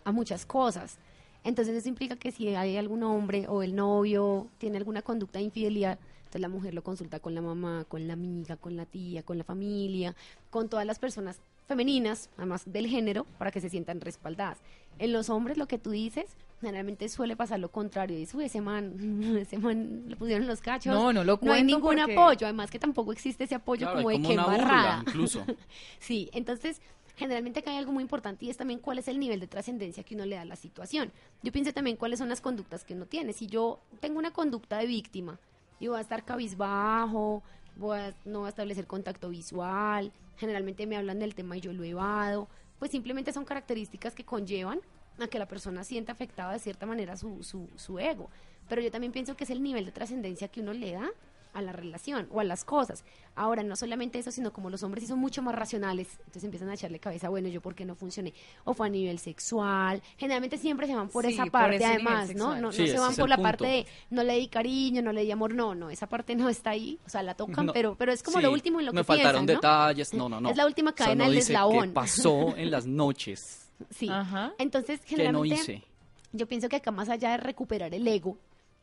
a muchas cosas. Entonces eso implica que si hay algún hombre o el novio tiene alguna conducta de infidelidad, entonces la mujer lo consulta con la mamá, con la amiga, con la tía, con la familia, con todas las personas femeninas, además del género, para que se sientan respaldadas. En los hombres lo que tú dices, generalmente suele pasar lo contrario, dice, uy, ese man, ese man le pusieron los cachos. No, no lo No hay cuento ningún porque- apoyo, además que tampoco existe ese apoyo Claro, como de burla, embarrada. incluso. Sí, entonces generalmente acá hay algo muy importante y es también cuál es el nivel de trascendencia que uno le da a la situación. Yo pienso también cuáles son las conductas que uno tiene. Si yo tengo una conducta de víctima y voy a estar cabizbajo, voy a- no voy a establecer contacto visual, generalmente me hablan del tema y yo lo evado, pues simplemente son características que conllevan a que la persona sienta afectada de cierta manera su, su, su ego. Pero yo también pienso que es el nivel de trascendencia que uno le da a la relación o a las cosas. Ahora, no solamente eso, sino como los hombres sí son mucho más racionales, entonces empiezan a echarle cabeza, bueno, yo por qué no funcioné, o fue a nivel sexual, generalmente siempre se van por Sí, esa parte además, ¿no? No, no se van por la punto. parte de no le di cariño, no le di amor, no, no, esa parte no está ahí, o sea, la tocan, No. pero, pero es como Sí, lo último en lo me que faltaron detalles, no, no, no. Es la última O sea, cadena no del dice eslabón. ¿Qué pasó en las noches? Sí. Ajá. Entonces, ¿Qué no generalmente hice? yo pienso que acá más allá de recuperar el ego,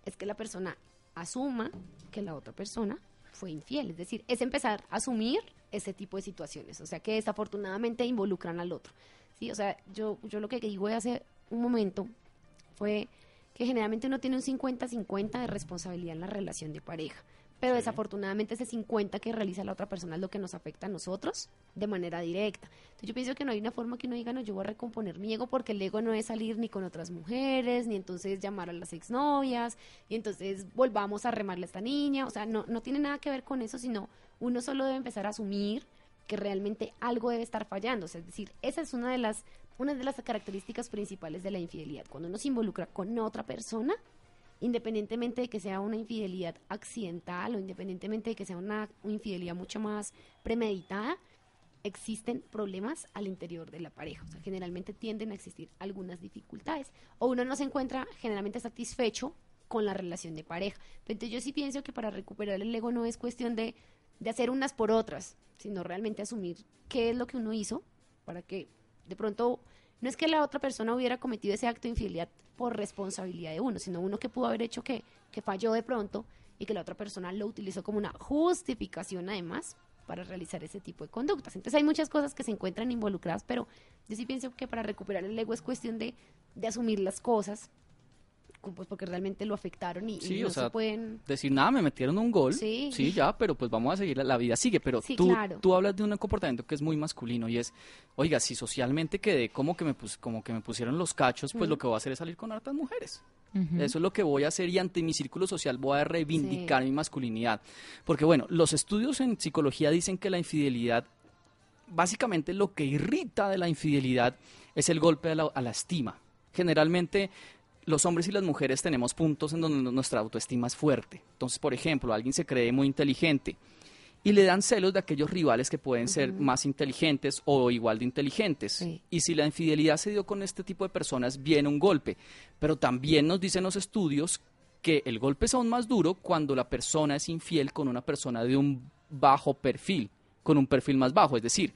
es que la persona asuma que la otra persona fue infiel. Es decir, es empezar a asumir ese tipo de situaciones. O sea, que desafortunadamente involucran al otro. Sí, o sea, yo, yo lo que digo hace un momento fue que generalmente uno tiene un 50-50 de responsabilidad en la relación de pareja. Pero desafortunadamente ese 50 que realiza la otra persona es lo que nos afecta a nosotros de manera directa. Entonces yo pienso que no hay una forma que uno diga, no, yo voy a recomponer mi ego porque el ego no es salir ni con otras mujeres, ni entonces llamar a las exnovias, y entonces volvamos a remarle a esta niña. O sea, no, no tiene nada que ver con eso, sino uno solo debe empezar a asumir que realmente algo debe estar fallando. O sea, es decir, esa es una de las, una de las características principales de la infidelidad. Cuando uno se involucra con otra persona, independientemente de que sea una infidelidad accidental o independientemente de que sea una, infidelidad mucho más premeditada, existen problemas al interior de la pareja. O sea, generalmente tienden a existir algunas dificultades. O uno no se encuentra generalmente satisfecho con la relación de pareja. Entonces yo sí pienso que para recuperar el ego no es cuestión de, de hacer unas por otras, sino realmente asumir qué es lo que uno hizo para que de pronto no es que la otra persona hubiera cometido ese acto de infidelidad por responsabilidad de uno, sino uno que pudo haber hecho que, que falló de pronto y que la otra persona lo utilizó como una justificación además para realizar ese tipo de conductas. Entonces hay muchas cosas que se encuentran involucradas, pero yo sí pienso que para recuperar el ego es cuestión de, de asumir las cosas, pues porque realmente lo afectaron y, y Sí, no o sea, se pueden... decir nada, me metieron un gol. Sí. ya, pero pues vamos a seguir, la, la vida sigue. Pero Sí, tú, claro. tú hablas de un comportamiento que es muy masculino y es, oiga, si socialmente quedé como que me, pus- como que me pusieron los cachos, pues lo que voy a hacer es salir con hartas mujeres. Eso es lo que voy a hacer y ante mi círculo social voy a reivindicar mi masculinidad. Porque bueno, los estudios en psicología dicen que la infidelidad, básicamente lo que irrita de la infidelidad es el golpe a la, a la estima. Generalmente los hombres y las mujeres tenemos puntos en donde nuestra autoestima es fuerte. Entonces, por ejemplo, alguien se cree muy inteligente y le dan celos de aquellos rivales que pueden ser más inteligentes o igual de inteligentes. Sí. Y si la infidelidad se dio con este tipo de personas, viene un golpe. Pero también nos dicen los estudios que el golpe es aún más duro cuando la persona es infiel con una persona de un bajo perfil, con un perfil más bajo. Es decir,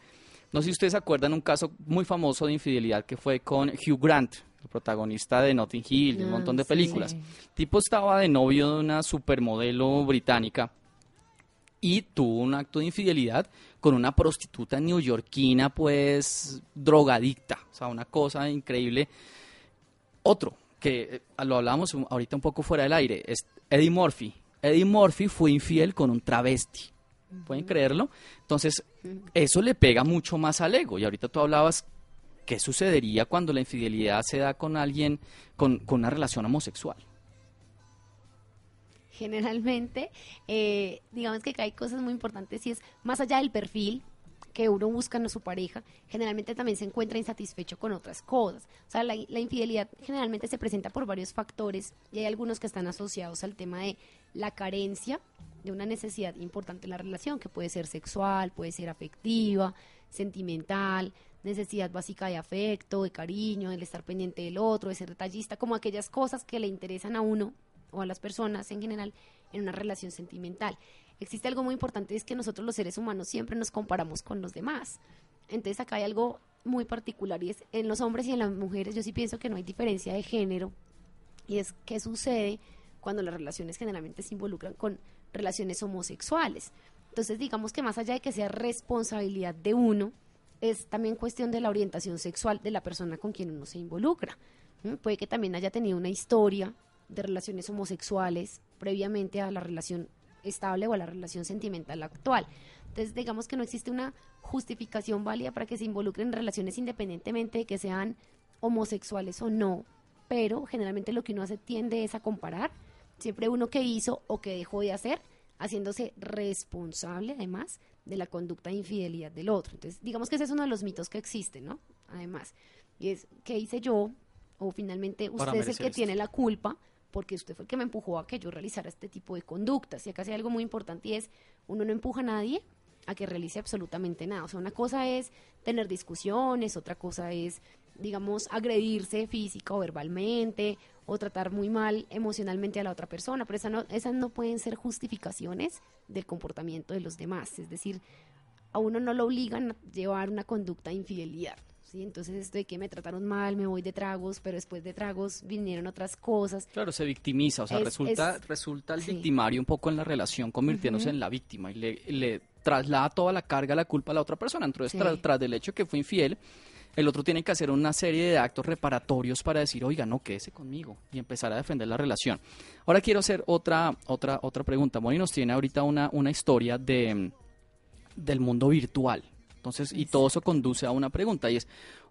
no sé si ustedes se acuerdan un caso muy famoso de infidelidad que fue con Hugh Grant, el protagonista de Notting Hill, de un Ah, montón de sí. películas. El tipo estaba de novio de una supermodelo británica y tuvo un acto de infidelidad con una prostituta neoyorquina, pues drogadicta, o sea, una cosa increíble. Otro, que eh, lo hablábamos ahorita un poco fuera del aire, es Eddie Murphy. Eddie Murphy fue infiel con un travesti. ¿Pueden creerlo? Entonces, eso le pega mucho más al ego. Y ahorita tú hablabas, ¿qué sucedería cuando la infidelidad se da con alguien con, con una relación homosexual? generalmente, eh, digamos que hay cosas muy importantes y es más allá del perfil que uno busca en su pareja, generalmente también se encuentra insatisfecho con otras cosas. O sea, la, la infidelidad generalmente se presenta por varios factores y hay algunos que están asociados al tema de la carencia de una necesidad importante en la relación, que puede ser sexual, puede ser afectiva, sentimental, necesidad básica de afecto, de cariño, del estar pendiente del otro, de ser detallista, como aquellas cosas que le interesan a uno o a las personas en general en una relación sentimental. Existe algo muy importante, es que nosotros los seres humanos siempre nos comparamos con los demás. Entonces acá hay algo muy particular y es en los hombres y en las mujeres yo sí pienso que no hay diferencia de género y es qué sucede cuando las relaciones generalmente se involucran con relaciones homosexuales. Entonces digamos que más allá de que sea responsabilidad de uno, es también cuestión de la orientación sexual de la persona con quien uno se involucra. Puede que también haya tenido una historia de relaciones homosexuales previamente a la relación estable o a la relación sentimental actual. Entonces, digamos que no existe una justificación válida para que se involucren en relaciones independientemente de que sean homosexuales o no, pero generalmente lo que uno hace tiende es a comparar siempre uno que hizo o que dejó de hacer, haciéndose responsable además de la conducta de infidelidad del otro. Entonces, digamos que ese es uno de los mitos que existen, ¿no? Además, y es, ¿qué hice yo? O finalmente usted es el que tiene la culpa porque usted fue el que me empujó a que yo realizara este tipo de conductas. Y acá hay algo muy importante y es, uno no empuja a nadie a que realice absolutamente nada. O sea, una cosa es tener discusiones, otra cosa es, digamos, agredirse física o verbalmente, o tratar muy mal emocionalmente a la otra persona, pero no, esas no pueden ser justificaciones del comportamiento de los demás. Es decir, a uno no lo obligan a llevar una conducta de infidelidad. ¿Sí? Entonces, esto de que me trataron mal, me voy de tragos, pero después de tragos vinieron otras cosas. Claro, se victimiza, o sea, resulta, resulta el victimario un poco en la relación, convirtiéndose en la víctima y le, le, traslada toda la carga, la culpa a la otra persona. Entonces, tras del hecho que fue infiel, el otro tiene que hacer una serie de actos reparatorios para decir, oiga, no, quédese conmigo y empezar a defender la relación. Ahora quiero hacer otra, otra, otra pregunta. Moni nos tiene ahorita una, una historia de, del mundo virtual. Entonces, y todo eso conduce a una pregunta y es,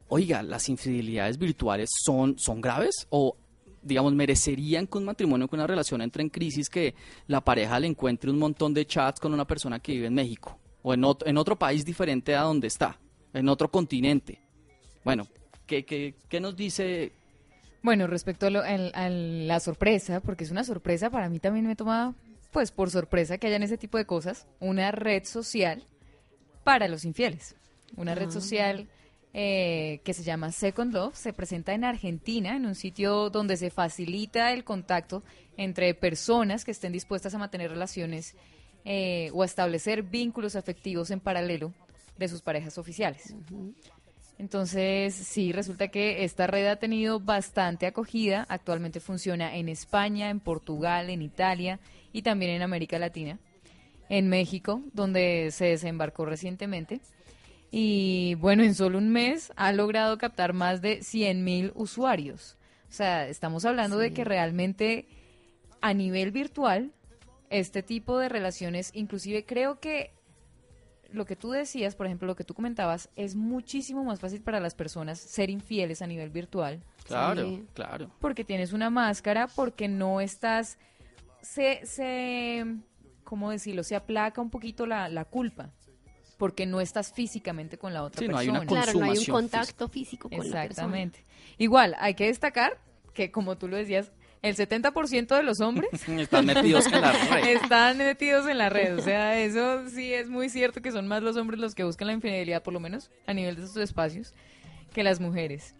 oiga, ¿las infidelidades virtuales son, son graves o digamos, merecerían que un matrimonio, con una relación entre en crisis, que la pareja le encuentre un montón de chats con una persona que vive en México o en otro, en otro país diferente a donde está, en otro continente. Bueno, ¿qué, qué, qué nos dice? Bueno, respecto a, la sorpresa, porque es una sorpresa, para mí también me toma, pues por sorpresa que hayan ese tipo de cosas, una red social para los infieles. Una red ah. social eh, que se llama Second Love, se presenta en Argentina, en un sitio donde se facilita el contacto entre personas que estén dispuestas a mantener relaciones eh, o a establecer vínculos afectivos en paralelo de sus parejas oficiales. Entonces, sí, resulta que esta red ha tenido bastante acogida. Actualmente funciona en España, en Portugal, en Italia y también en América Latina. En México, donde se desembarcó recientemente. Y bueno, en solo un mes ha logrado captar más de 100.000 usuarios. O sea, estamos hablando de que realmente a nivel virtual, este tipo de relaciones, inclusive creo que lo que tú decías, por ejemplo, lo que tú comentabas, es muchísimo más fácil para las personas ser infieles a nivel virtual. Claro, claro. Porque tienes una máscara, porque no estás, se, se, ¿cómo decirlo? Se aplaca un poquito la, la culpa. Porque no estás físicamente con la otra sí, persona. No hay una claro, no hay un contacto físico con la persona. Exactamente. Igual, hay que destacar que, como tú lo decías, el 70% de los hombres están metidos en la red. Están metidos en la red. O sea, eso sí es muy cierto que son más los hombres los que buscan la infidelidad, por lo menos a nivel de estos espacios, que las mujeres.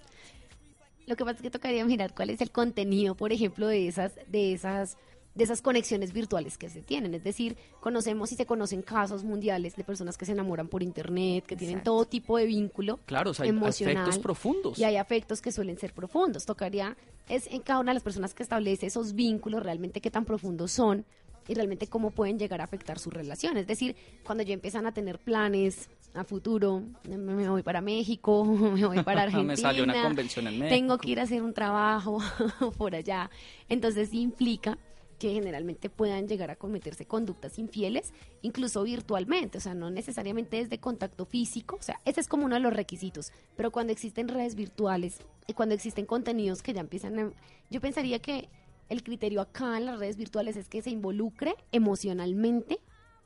Lo que pasa es que tocaría mirar cuál es el contenido, por ejemplo, de esas, de esas de esas conexiones virtuales que se tienen. Es decir, conocemos y se conocen casos mundiales de personas que se enamoran por internet, que tienen todo tipo de vínculo claro, hay afectos profundos. Y hay afectos que suelen ser profundos. Tocaría, es en cada una de las personas que establece esos vínculos, realmente qué tan profundos son y realmente cómo pueden llegar a afectar su relación. Es decir, cuando ya empiezan a tener planes a futuro, me voy para México, me voy para Argentina, me salió una convención en México. tengo que ir a hacer un trabajo por allá. Entonces implica que generalmente puedan llegar a cometerse conductas infieles, incluso virtualmente, o sea, no necesariamente desde contacto físico, o sea, ese es como uno de los requisitos, pero cuando existen redes virtuales y cuando existen contenidos que ya empiezan a... Yo pensaría que el criterio acá en las redes virtuales es que se involucre emocionalmente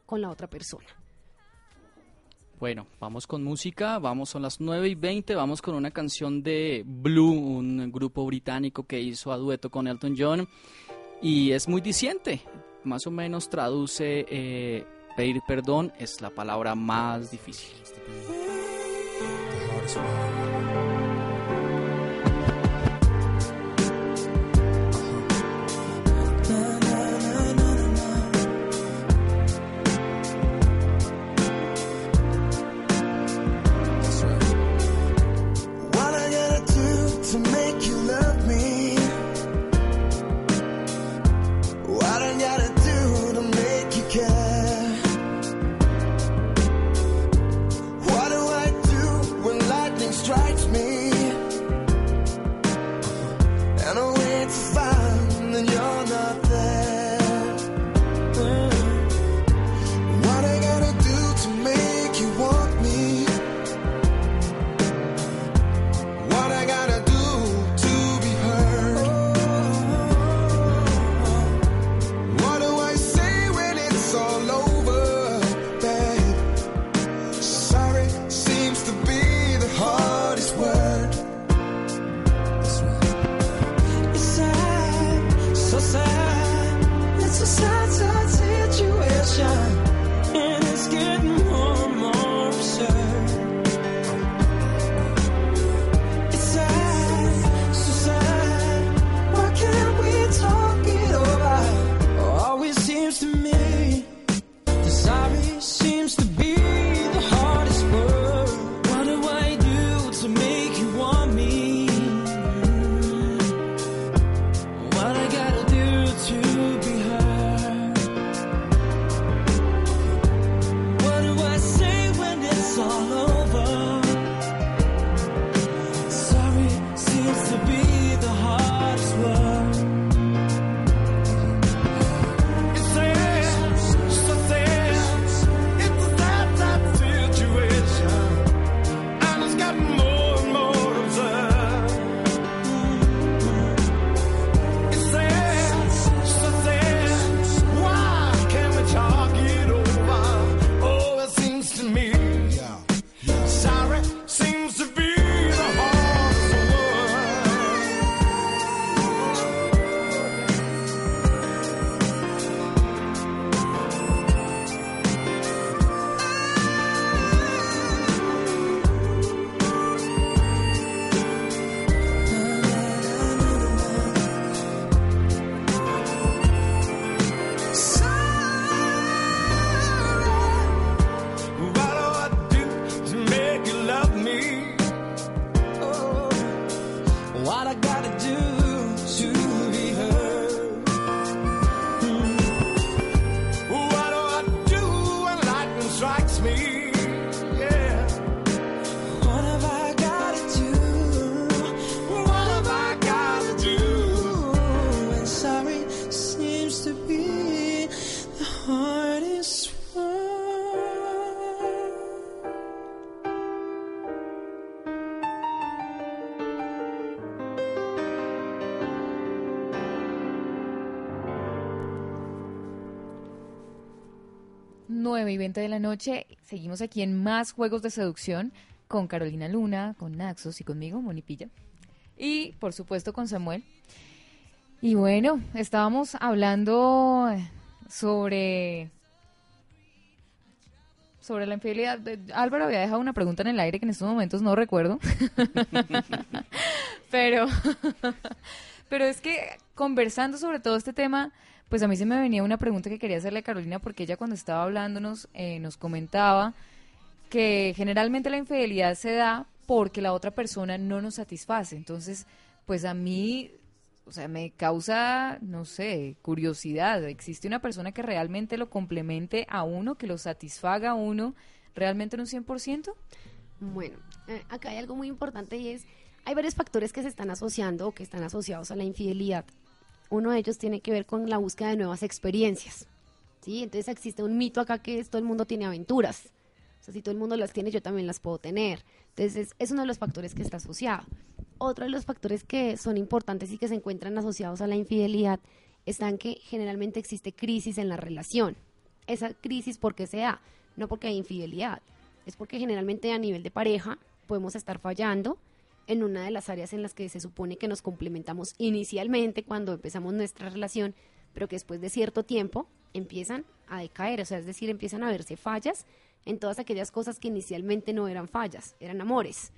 con la otra persona. Bueno, vamos con música, vamos, son las 9 y 20, vamos con una canción de Blue, un grupo británico que hizo a dueto con Elton John y es muy diciente. Más o menos traduce eh, pedir perdón es la palabra más difícil. 9 y 20 de la noche. Seguimos aquí en más Juegos de Seducción con Carolina Luna, con Naxos y conmigo, Monipilla. Y por supuesto con Samuel. Y bueno, estábamos hablando sobre sobre la infidelidad. Álvaro había dejado una pregunta en el aire que en estos momentos no recuerdo. pero, pero es que conversando sobre todo este tema, pues a mí se me venía una pregunta que quería hacerle a Carolina porque ella cuando estaba hablándonos eh, nos comentaba que generalmente la infidelidad se da porque la otra persona no nos satisface. Entonces, pues a mí, o sea, me causa, no sé, curiosidad. ¿Existe una persona que realmente lo complemente a uno, que lo satisfaga a uno realmente en un 100%? Bueno, eh, acá hay algo muy importante y es, hay varios factores que se están asociando o que están asociados a la infidelidad. Uno de ellos tiene que ver con la búsqueda de nuevas experiencias. ¿sí? Entonces existe un mito acá que todo el mundo tiene aventuras si todo el mundo las tiene, yo también las puedo tener. Entonces, es, uno de los factores que está asociado. Otro de los factores que son importantes y que se encuentran asociados a la infidelidad están que generalmente existe crisis en la relación. Esa crisis, ¿por qué se da? No porque hay infidelidad, es porque generalmente a nivel de pareja podemos estar fallando en una de las áreas en las que se supone que nos complementamos inicialmente cuando empezamos nuestra relación, pero que después de cierto tiempo empiezan a decaer, o sea, es decir, empiezan a verse fallas en todas aquellas cosas que inicialmente no eran fallas, eran amores.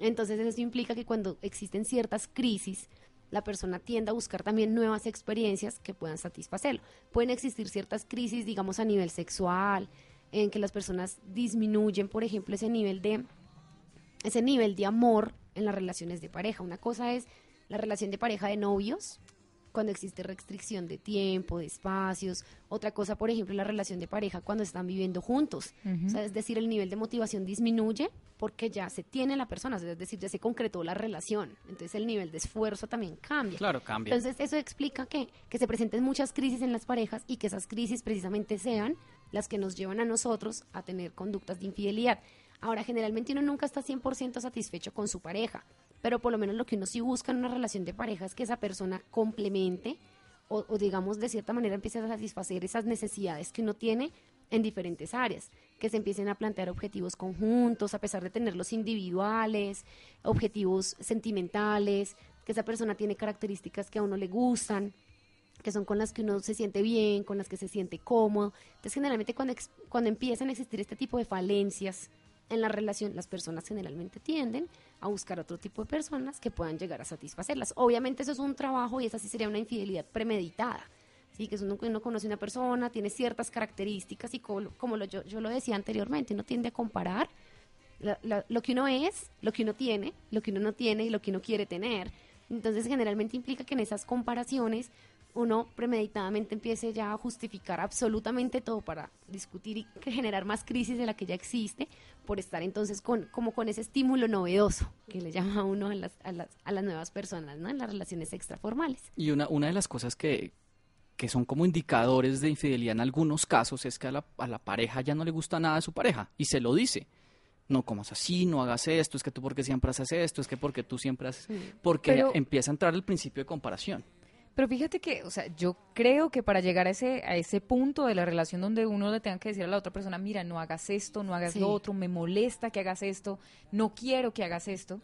Entonces eso implica que cuando existen ciertas crisis, la persona tiende a buscar también nuevas experiencias que puedan satisfacerlo. Pueden existir ciertas crisis, digamos, a nivel sexual, en que las personas disminuyen, por ejemplo, ese nivel de ese nivel de amor en las relaciones de pareja. Una cosa es la relación de pareja de novios, cuando existe restricción de tiempo, de espacios. Otra cosa, por ejemplo, la relación de pareja cuando están viviendo juntos. es decir, el nivel de motivación disminuye porque ya se tiene la persona, es decir, ya se concretó la relación. Entonces el nivel de esfuerzo también cambia. Claro, cambia. Entonces eso explica que, que se presenten muchas crisis en las parejas y que esas crisis precisamente sean las que nos llevan a nosotros a tener conductas de infidelidad. Ahora, generalmente uno nunca está 100% satisfecho con su pareja pero por lo menos lo que uno sí busca en una relación de pareja es que esa persona complemente o, digamos de cierta manera empiece a satisfacer esas necesidades que uno tiene en diferentes áreas, que se empiecen a plantear objetivos conjuntos, a pesar de tenerlos individuales, objetivos sentimentales, que esa persona tiene características que a uno le gustan, que son con las que uno se siente bien, con las que se siente cómodo. Entonces, generalmente cuando, cuando empiezan a existir este tipo de falencias en la relación, las personas generalmente tienden a buscar otro tipo de personas que puedan llegar a satisfacerlas. Obviamente eso es un trabajo y esa sí sería una infidelidad premeditada. Sí, que uno, uno conoce una persona, tiene ciertas características y como, como lo, yo, yo, lo decía anteriormente, uno tiende a comparar lo que uno es, lo que uno tiene, lo que uno no tiene y lo que uno quiere tener. Entonces generalmente implica que en esas comparaciones uno premeditadamente empiece ya a justificar absolutamente todo para discutir y generar más crisis de la que ya existe, por estar entonces con, como con ese estímulo novedoso que le llama uno a las, a las, a las nuevas personas, ¿no? En las relaciones extraformales. Y una, una de las cosas que, que son como indicadores de infidelidad en algunos casos es que a la, a la pareja ya no le gusta nada de su pareja y se lo dice no comas así, no hagas esto, es que tú porque siempre haces esto, es que porque tú siempre haces, porque empieza a entrar el principio de comparación. Pero fíjate que, o sea, yo creo que para llegar a ese, a ese punto de la relación donde uno le tenga que decir a la otra persona, mira, no hagas esto, no hagas lo otro, me molesta que hagas esto, no quiero que hagas esto,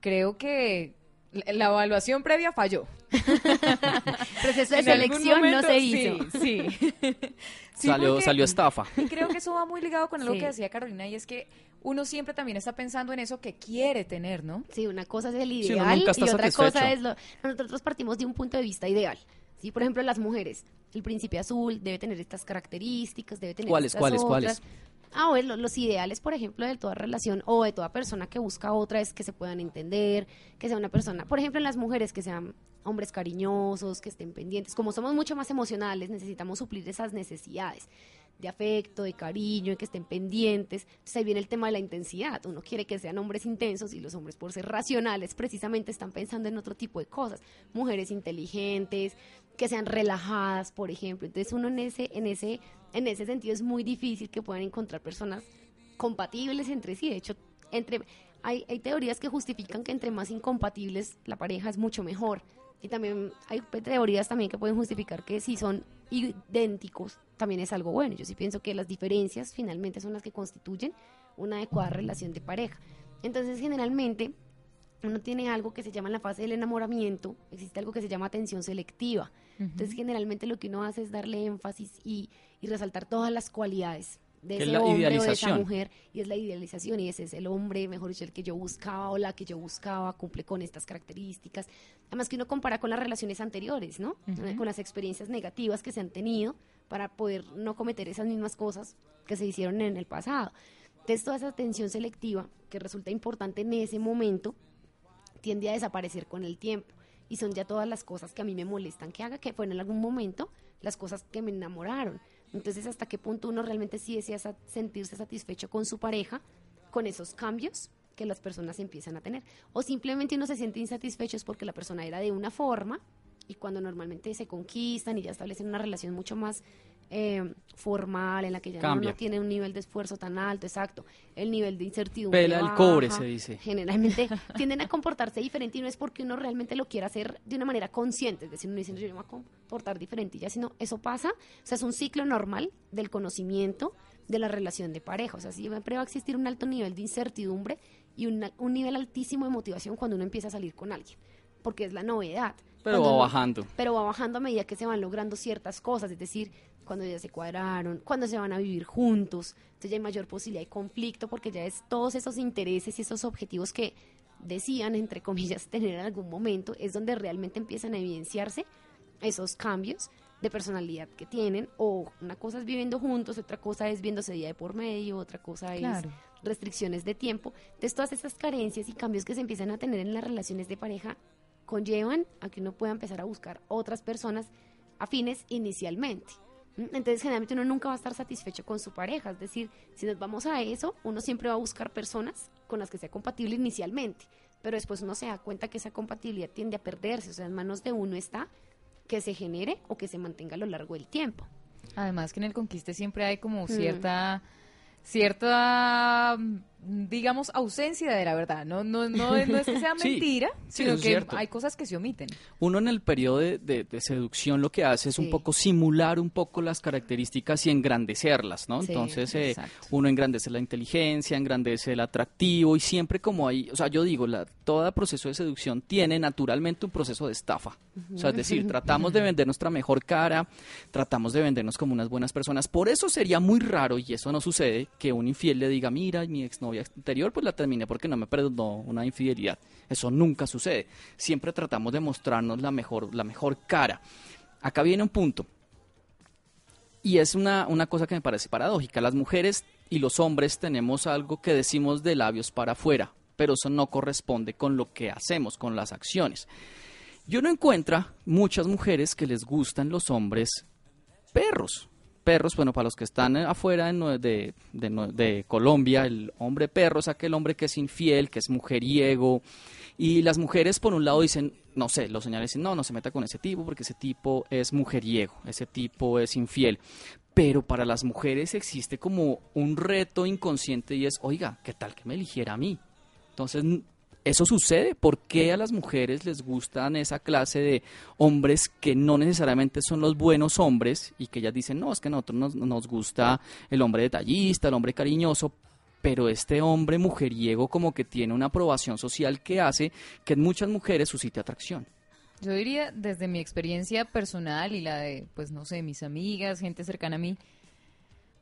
creo que la evaluación previa falló. Proceso de selección no se hizo. Sí, salió, salió estafa. Y creo que eso va muy ligado con lo que decía Carolina, y es que uno siempre también está pensando en eso que quiere tener, ¿no? Sí, una cosa es el ideal y otra cosa es lo... Nosotros partimos de un punto de vista ideal. Sí, por ejemplo, las mujeres, el príncipe azul debe tener estas características, debe tener ¿Cuáles, estas cuáles, otras. cuáles? Ah, bueno, los ideales, por ejemplo, de toda relación o de toda persona que busca otra es que se puedan entender, que sea una persona, por ejemplo, en las mujeres que sean hombres cariñosos, que estén pendientes. Como somos mucho más emocionales, necesitamos suplir esas necesidades de afecto, de cariño, de que estén pendientes. Entonces ahí viene el tema de la intensidad. Uno quiere que sean hombres intensos y los hombres por ser racionales precisamente están pensando en otro tipo de cosas. Mujeres inteligentes, que sean relajadas, por ejemplo. Entonces uno en ese, en ese, en ese sentido es muy difícil que puedan encontrar personas compatibles entre sí. De hecho, entre hay, hay teorías que justifican que entre más incompatibles la pareja es mucho mejor. Y también hay teorías también que pueden justificar que si son idénticos también es algo bueno. Yo sí pienso que las diferencias finalmente son las que constituyen una adecuada relación de pareja. Entonces, generalmente, uno tiene algo que se llama en la fase del enamoramiento, existe algo que se llama atención selectiva. Entonces, generalmente lo que uno hace es darle énfasis y, y resaltar todas las cualidades de ese hombre o de esa mujer y es la idealización y ese es el hombre, mejor dicho, el que yo buscaba o la que yo buscaba, cumple con estas características. Además que uno compara con las relaciones anteriores, ¿no? Con las experiencias negativas que se han tenido para poder no cometer esas mismas cosas que se hicieron en el pasado. Entonces toda esa atención selectiva que resulta importante en ese momento tiende a desaparecer con el tiempo y son ya todas las cosas que a mí me molestan que haga, que fueron en algún momento las cosas que me enamoraron entonces, ¿hasta qué punto uno realmente sí desea sentirse satisfecho con su pareja, con esos cambios que las personas empiezan a tener? O simplemente uno se siente insatisfecho es porque la persona era de una forma y cuando normalmente se conquistan y ya establecen una relación mucho más eh, formal, en la que ya no tiene un nivel de esfuerzo tan alto, exacto, el nivel de incertidumbre. Pela el cobre, se dice. Generalmente tienden a comportarse diferente y no es porque uno realmente lo quiera hacer de una manera consciente, es decir, uno dice, yo me voy a comportar diferente y ya, sino eso pasa, o sea, es un ciclo normal del conocimiento de la relación de pareja, o sea, siempre va a existir un alto nivel de incertidumbre y un nivel altísimo de motivación cuando uno empieza a salir con alguien, porque es la novedad. Pero va bajando. Pero va bajando a medida que se van logrando ciertas cosas, es decir, cuando ya se cuadraron, cuando se van a vivir juntos, entonces ya hay mayor posibilidad de conflicto porque ya es todos esos intereses y esos objetivos que decían, entre comillas, tener en algún momento, es donde realmente empiezan a evidenciarse esos cambios de personalidad que tienen, o una cosa es viviendo juntos, otra cosa es viéndose día de por medio, otra cosa es restricciones de tiempo. Entonces todas esas carencias y cambios que se empiezan a tener en las relaciones de pareja conllevan a que uno pueda empezar a buscar otras personas afines inicialmente. Entonces, generalmente uno nunca va a estar satisfecho con su pareja. Es decir, si nos vamos a eso, uno siempre va a buscar personas con las que sea compatible inicialmente. Pero después uno se da cuenta que esa compatibilidad tiende a perderse. O sea, en manos de uno está que se genere o que se mantenga a lo largo del tiempo. Además que en el conquiste siempre hay como cierta... cierta digamos, ausencia de la verdad. No, no, no, es que sea mentira, sino que hay cosas que se omiten. Uno en el periodo de, seducción lo que hace es un poco simular un poco las características y engrandecerlas, ¿no? Entonces eh, uno engrandece la inteligencia, engrandece el atractivo y siempre como hay, o sea, yo digo, la, todo proceso de seducción tiene naturalmente un proceso de estafa. O sea, es decir, tratamos de vender nuestra mejor cara, tratamos de vendernos como unas buenas personas. Por eso sería muy raro, y eso no sucede, que un infiel le diga, mira, mi ex novia anterior, pues la terminé porque no me perdonó una infidelidad. Eso nunca sucede. Siempre tratamos de mostrarnos la mejor, la mejor cara. Acá viene un punto. Y es una, una cosa que me parece paradójica. Las mujeres y los hombres tenemos algo que decimos de labios para afuera, pero eso no corresponde con lo que hacemos, con las acciones. Yo no encuentro muchas mujeres que les gustan los hombres perros perros, bueno, para los que están afuera de, Colombia, el hombre perro es aquel hombre que es infiel, que es mujeriego. Y las mujeres, por un lado, dicen, no sé, los señales dicen, no, no se meta con ese tipo porque ese tipo es mujeriego, ese tipo es infiel. Pero para las mujeres existe como un reto inconsciente y es, oiga, ¿qué tal que me eligiera a mí? Entonces, ¿Eso sucede? ¿Por qué a las mujeres les gustan esa clase de hombres que no necesariamente son los buenos hombres y que ellas dicen, no, es que a nosotros nos, nos gusta el hombre detallista, el hombre cariñoso, pero este hombre mujeriego como que tiene una aprobación social que hace que en muchas mujeres suscite atracción? Yo diría, desde mi experiencia personal y la de, pues no sé, mis amigas, gente cercana a mí,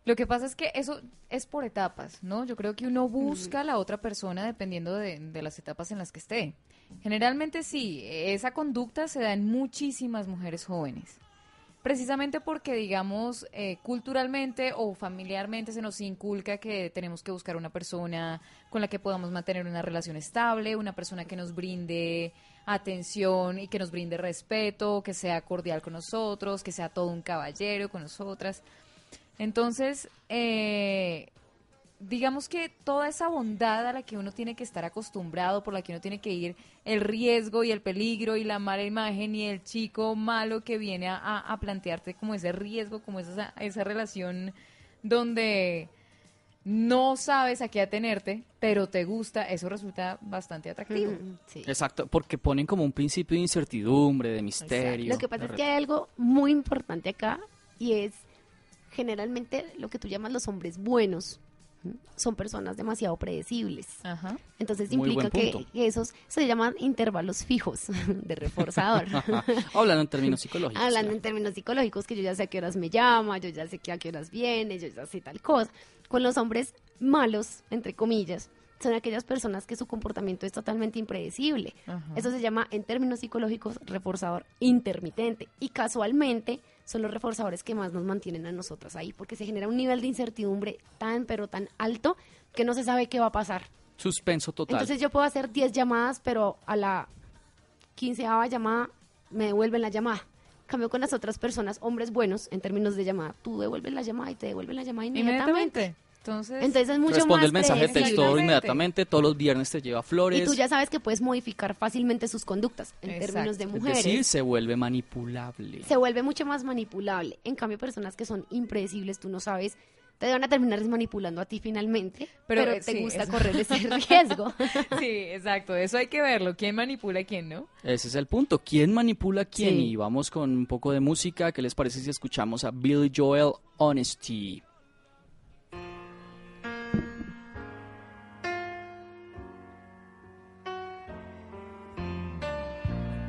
lo que pasa es que eso es por etapas, ¿no? Yo creo que uno busca a la otra persona dependiendo de, las etapas en las que esté. Generalmente sí, esa conducta se da en muchísimas mujeres jóvenes. Precisamente porque, digamos, eh, culturalmente o familiarmente se nos inculca que tenemos que buscar una persona con la que podamos mantener una relación estable, una persona que nos brinde atención y que nos brinde respeto, que sea cordial con nosotros, que sea todo un caballero con nosotras. Entonces, eh, digamos que toda esa bondad a la que uno tiene que estar acostumbrado, por la que uno tiene que ir, el riesgo y el peligro y la mala imagen y el chico malo que viene a, plantearte como ese riesgo, como esa, esa relación donde no sabes a qué atenerte, pero te gusta, eso resulta bastante atractivo. Mm, sí. Exacto, porque ponen como un principio de incertidumbre, de misterio. Lo que pasa es que hay algo muy importante acá y es generalmente lo que tú llamas los hombres buenos. Son personas demasiado predecibles. Ajá. Entonces implica que, esos se llaman intervalos fijos de reforzador. Hablando en términos psicológicos. Hablando claro. en términos psicológicos, que yo ya sé a qué horas me llama, yo ya sé que a qué horas viene, yo ya sé tal cosa. Con los hombres malos, entre comillas, son aquellas personas que su comportamiento es totalmente impredecible. Ajá. Eso se llama, en términos psicológicos, reforzador intermitente. Y casualmente son los reforzadores que más nos mantienen a nosotras ahí, porque se genera un nivel de incertidumbre tan, pero tan alto que no se sabe qué va a pasar. Suspenso total. Entonces yo puedo hacer 10 llamadas, pero a la quinceava llamada me devuelven la llamada. Cambio con las otras personas, hombres buenos, en términos de llamada, tú devuelves la llamada y te devuelven la llamada inmediatamente. Inmediatamente. Entonces, Entonces es mucho Responde más el mensaje de texto inmediatamente, todos los viernes te lleva flores. Y tú ya sabes que puedes modificar fácilmente sus conductas en Exacto. términos de es mujeres. decir, se vuelve manipulable. se vuelve mucho más manipulable. En cambio, personas que son impredecibles, tú no sabes, te van a terminar manipulando a ti finalmente, Pero, pero, te sí, gusta eso. correr ese riesgo. sí, exacto. Eso hay que verlo. ¿Quién manipula a quién, no? Ese es el punto. ¿Quién manipula a quién? Sí. Y vamos con un poco de música. ¿Qué les parece si escuchamos a Billy Joel Honesty?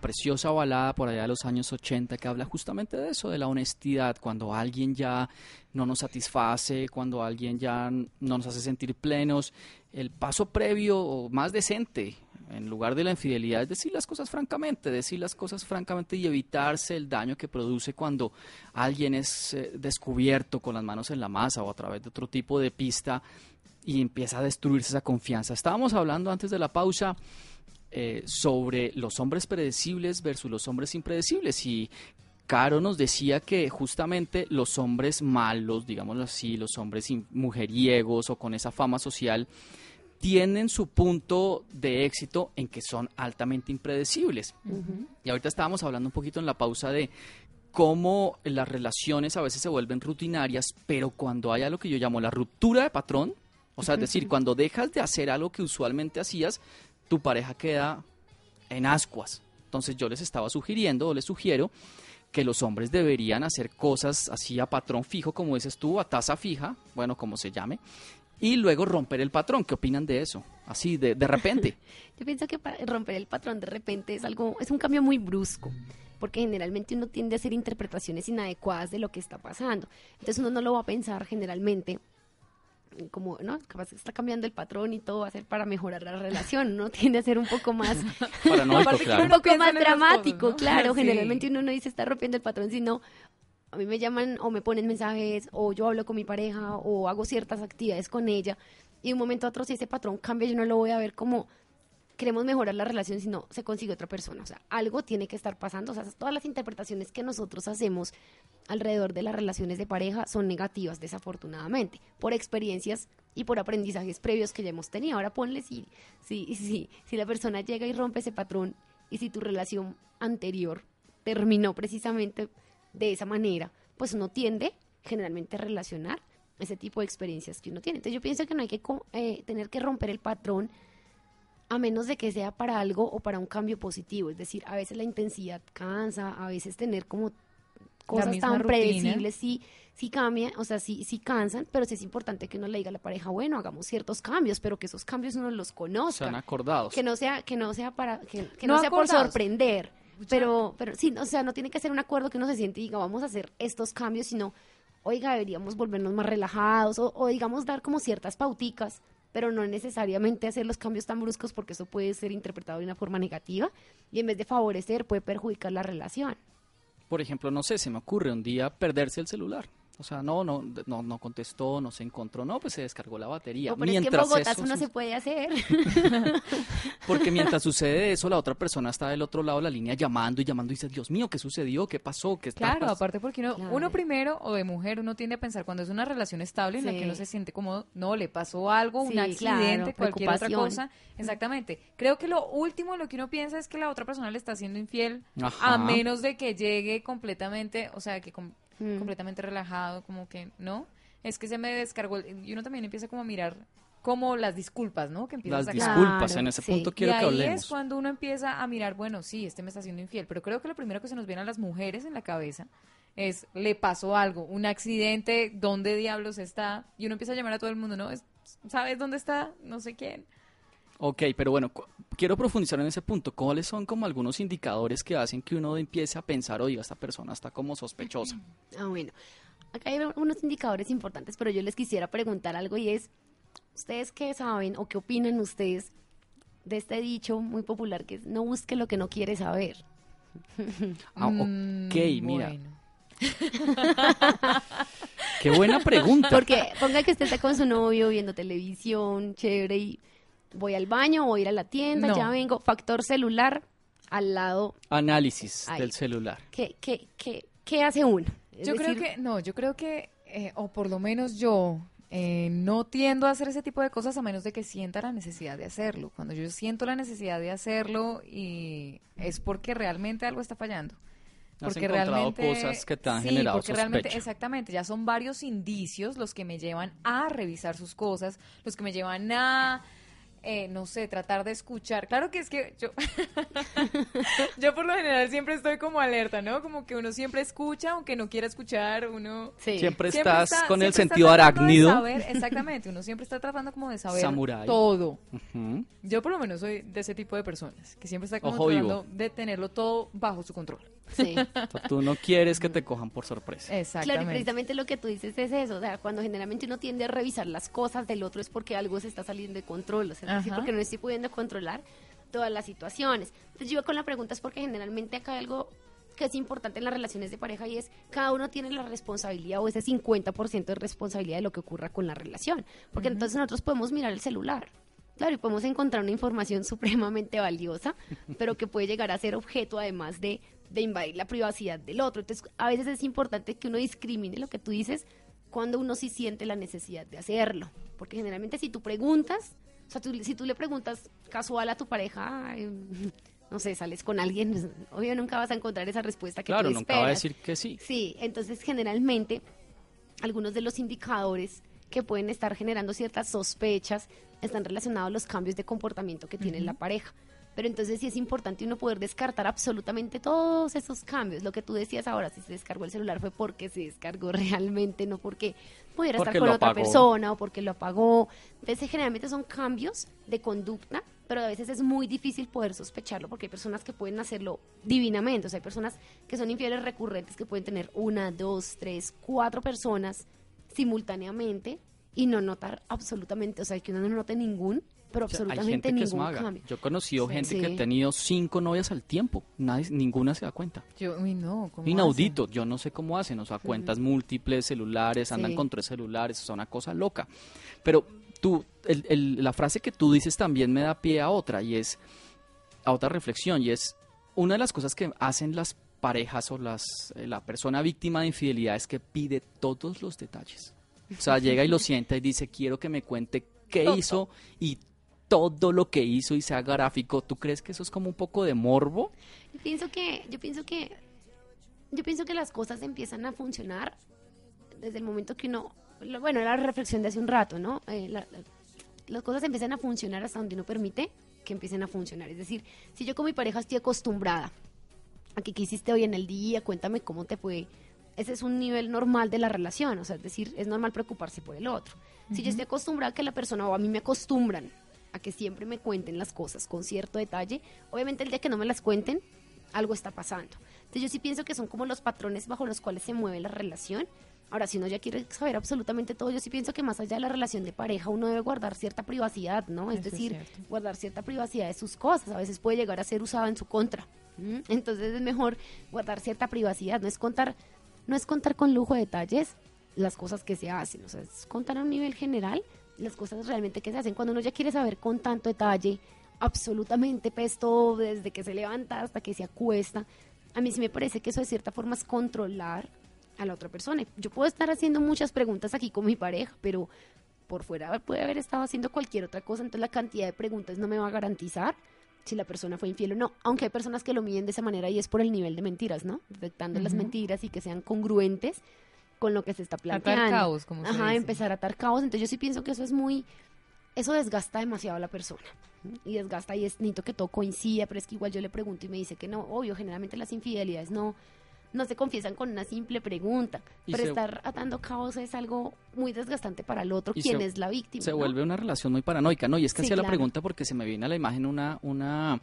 preciosa balada por allá de los años 80 que habla justamente de eso, de la honestidad, cuando alguien ya no nos satisface, cuando alguien ya no nos hace sentir plenos, el paso previo o más decente en lugar de la infidelidad es decir las cosas francamente, decir las cosas francamente y evitarse el daño que produce cuando alguien es eh, descubierto con las manos en la masa o a través de otro tipo de pista y empieza a destruirse esa confianza. Estábamos hablando antes de la pausa eh, sobre los hombres predecibles versus los hombres impredecibles. Y Caro nos decía que justamente los hombres malos, digámoslo así, los hombres mujeriegos o con esa fama social, tienen su punto de éxito en que son altamente impredecibles. Y ahorita estábamos hablando un poquito en la pausa de cómo las relaciones a veces se vuelven rutinarias, pero cuando hay algo que yo llamo la ruptura de patrón, o sea, es decir, cuando dejas de hacer algo que usualmente hacías, tu pareja queda en ascuas. Entonces yo les estaba sugiriendo o les sugiero que los hombres deberían hacer cosas así a patrón fijo, como dices tú, a tasa fija, bueno, como se llame, y luego romper el patrón. ¿Qué opinan de eso? Así, de, de repente. Yo pienso que romper el patrón de repente es algo, es un cambio muy brusco, porque generalmente uno tiende a hacer interpretaciones inadecuadas de lo que está pasando. Entonces uno no lo va a pensar generalmente como, ¿no? Capaz está cambiando el patrón y todo va a ser para mejorar la relación, ¿no? Tiende a ser un poco más... claro. Un poco más dramático, claro. Generalmente uno no dice está rompiendo el patrón, sino a mí me llaman o me ponen mensajes o yo hablo con mi pareja o hago ciertas actividades con ella y de un momento a otro si ese patrón cambia yo no lo voy a ver como queremos mejorar la relación si no se consigue otra persona. O sea, algo tiene que estar pasando. O sea, todas las interpretaciones que nosotros hacemos alrededor de las relaciones de pareja son negativas, desafortunadamente, por experiencias y por aprendizajes previos que ya hemos tenido. Ahora ponle si, si, si, si la persona llega y rompe ese patrón y si tu relación anterior terminó precisamente de esa manera, pues uno tiende generalmente a relacionar ese tipo de experiencias que uno tiene. Entonces yo pienso que no hay que eh, tener que romper el patrón a menos de que sea para algo o para un cambio positivo. Es decir, a veces la intensidad cansa, a veces tener como cosas tan predecibles sí, sí cambia, o sea, sí, sí cansan, pero sí es importante que uno le diga a la pareja, bueno, hagamos ciertos cambios, pero que esos cambios uno los conozca. Sean acordados. Que no sea, que no sea para, que, no, sea por sorprender. Pero, pero sí, o sea, no tiene que ser un acuerdo que uno se siente y diga, vamos a hacer estos cambios, sino, oiga, deberíamos volvernos más relajados o, o digamos dar como ciertas pauticas, pero no necesariamente hacer los cambios tan bruscos porque eso puede ser interpretado de una forma negativa y en vez de favorecer puede perjudicar la relación. Por ejemplo, no sé, se me ocurre un día perderse el celular. O sea, no, no, no, no contestó, no se encontró, no, pues se descargó la batería. pero mientras es que en Bogotá eso, no se puede hacer. Porque mientras sucede eso, la otra persona está del otro lado de la línea llamando y llamando y dice, Dios mío, ¿qué sucedió? ¿Qué pasó? ¿Qué está Claro, aparte porque uno, uno primero, o de mujer, uno tiende a pensar cuando es una relación estable en la que uno se siente como, no, le pasó algo, un accidente, cualquier otra cosa. Exactamente. Creo que lo último, lo que uno piensa es que la otra persona le está siendo infiel, a menos de que llegue completamente, o sea, que Mm. completamente relajado, como que, ¿no? Es que se me descargó, y uno también empieza como a mirar como las disculpas, ¿no? Que las disculpas, en ese punto quiero que hablemos. ahí es cuando uno empieza a mirar, bueno, sí, este me está haciendo infiel, pero creo que lo primero que se nos viene a las mujeres en la cabeza es, le pasó algo, un accidente, ¿dónde diablos está? Y uno empieza a llamar a todo el mundo, ¿no? ¿Sabes dónde está? No sé quién. Ok, pero bueno, quiero profundizar en ese punto. ¿Cuáles son como algunos indicadores que hacen que uno empiece a pensar, oiga, esta persona está como sospechosa? Ah, bueno. Acá hay unos indicadores importantes, pero yo les quisiera preguntar algo y es, ¿ustedes qué saben o qué opinan ustedes de este dicho muy popular que es no busque lo que no quiere saber? Ah, ok, mm, mira. Qué buena pregunta. Porque ponga que usted está con su novio viendo televisión, chévere, y voy al baño, voy a ir a la tienda, ya vengo, factor celular al lado. Análisis del celular. ¿Qué, qué, qué, qué hace uno? yo creo que, no, yo creo que, eh, o por lo menos yo, eh, no tiendo a hacer ese tipo de cosas a menos de que sienta la necesidad de hacerlo. Cuando yo siento la necesidad de hacerlo y es porque realmente algo está fallando. Porque realmente cosas que te han generado porque realmente exactamente ya son varios indicios los que me llevan a revisar sus cosas, los que me llevan a eh, no sé, tratar de escuchar. Claro que es que yo, yo por lo general siempre estoy como alerta, ¿no? Como que uno siempre escucha, aunque no quiera escuchar, uno... Sí. Siempre, siempre estás está- con el siempre está sentido tratando de arácnido. saber- exactamente, uno siempre está tratando como de saber todo. Yo por lo menos soy de ese tipo de personas, que siempre está como Ojo vivo. tratando de tenerlo todo bajo su control. Sí. O sea, tú no quieres que te cojan por sorpresa. Claro, y Exactamente. precisamente lo que tú dices es eso, o sea, cuando generalmente uno tiende a revisar las cosas del otro es porque algo se está saliendo de control, o sea, es decir, porque no estoy pudiendo controlar todas las situaciones. Entonces yo iba con la pregunta es porque generalmente acá hay algo que es importante en las relaciones de pareja y es cada uno tiene la responsabilidad o ese 50% de responsabilidad de lo que ocurra con la relación, porque entonces nosotros podemos mirar el celular. Claro, y podemos encontrar una información supremamente valiosa, pero que puede llegar a ser objeto además de, de invadir la privacidad del otro. Entonces, a veces es importante que uno discrimine lo que tú dices cuando uno sí siente la necesidad de hacerlo. Porque generalmente si tú preguntas, o sea, tú- si tú le preguntas casual a tu pareja, no sé, sales con alguien, pues, obvio nunca vas a encontrar esa respuesta que Claro, tú nunca va a decir que sí. Sí, entonces generalmente algunos de los indicadores que pueden estar generando ciertas sospechas están relacionados a los cambios de comportamiento que tiene la pareja. Pero entonces sí es importante uno poder descartar absolutamente todos esos cambios. Lo que tú decías ahora, si se descargó el celular fue porque se descargó realmente, no porque pudiera Porque estar con otra apagó. persona o porque lo apagó. Entonces generalmente son cambios de conducta, pero a veces es muy difícil poder sospecharlo porque hay personas que pueden hacerlo divinamente. O sea, hay personas que son infieles recurrentes que pueden tener una, dos, tres, cuatro personas simultáneamente y no notar absolutamente, o sea, que uno no note ningún, pero O sea, hay absolutamente gente que es ningún maga. cambio. Yo he conocido Sí. gente que ha tenido cinco novias al tiempo. Nadie, ninguna se da cuenta. Yo, uy, no, ¿cómo Inaudito. Yo no sé cómo hacen. O sea, cuentas múltiples, celulares, andan Sí. con tres celulares. O sea, una cosa loca. Pero tú, el- el- la frase que tú dices también me da pie a otra y es a otra reflexión y es una de las cosas que hacen las parejas o las eh, la persona víctima de infidelidad es que pide todos los detalles. O sea, llega y lo sienta y dice, quiero que me cuente qué hizo y todo lo que hizo y sea gráfico. ¿Tú crees que eso es como un poco de morbo? Yo pienso que, yo pienso que, yo pienso que las cosas empiezan a funcionar desde el momento que uno, lo- bueno, era la reflexión de hace un rato, ¿no? Eh, la- la- las cosas empiezan a funcionar hasta donde uno permite que empiecen a funcionar. Es decir, si yo con mi pareja estoy acostumbrada a que qué hiciste hoy en el día, cuéntame cómo te fue. Ese es un nivel normal de la relación, o sea, es decir, es normal preocuparse por el otro. Si yo estoy acostumbrada a que la persona o a mí me acostumbran a que siempre me cuenten las cosas con cierto detalle, obviamente el día que no me las cuenten, algo está pasando. Entonces yo sí pienso que son como los patrones bajo los cuales se mueve la relación. Ahora, si uno ya quiere saber absolutamente todo, yo sí pienso que más allá de la relación de pareja, uno debe guardar cierta privacidad, ¿no? Es Eso es decir, cierto. guardar cierta privacidad de sus cosas. A veces puede llegar a ser usada en su contra. Entonces es mejor guardar cierta privacidad. No es contar, no es contar con lujo de detalles las cosas que se hacen. O sea, es contar a un nivel general las cosas realmente que se hacen. Cuando uno ya quiere saber con tanto detalle, absolutamente pues todo, desde que se levanta hasta que se acuesta, a mí sí me parece que eso de cierta forma es controlar a la otra persona. Yo puedo estar haciendo muchas preguntas aquí con mi pareja, pero por fuera puede haber estado haciendo cualquier otra cosa, entonces la cantidad de preguntas no me va a garantizar si la persona fue infiel o no, aunque hay personas que lo miden de esa manera y es por el nivel de mentiras, ¿no? Detectando las mentiras y que sean congruentes con lo que se está Atar planteando. cabos, como se Ajá, dice. empezar a atar cabos, entonces yo sí pienso que eso es muy eso desgasta demasiado a la persona y desgasta y es necesito que todo coincida, pero es que igual yo le pregunto y me dice que no, obvio, generalmente las infidelidades no no se confiesan con una simple pregunta, Y pero se- estar atando cabos es algo muy desgastante para el otro, quien se- es la víctima. se ¿no? vuelve una relación muy paranoica, ¿no? Y es que Sí, hacía la pregunta porque se me viene a la imagen una, una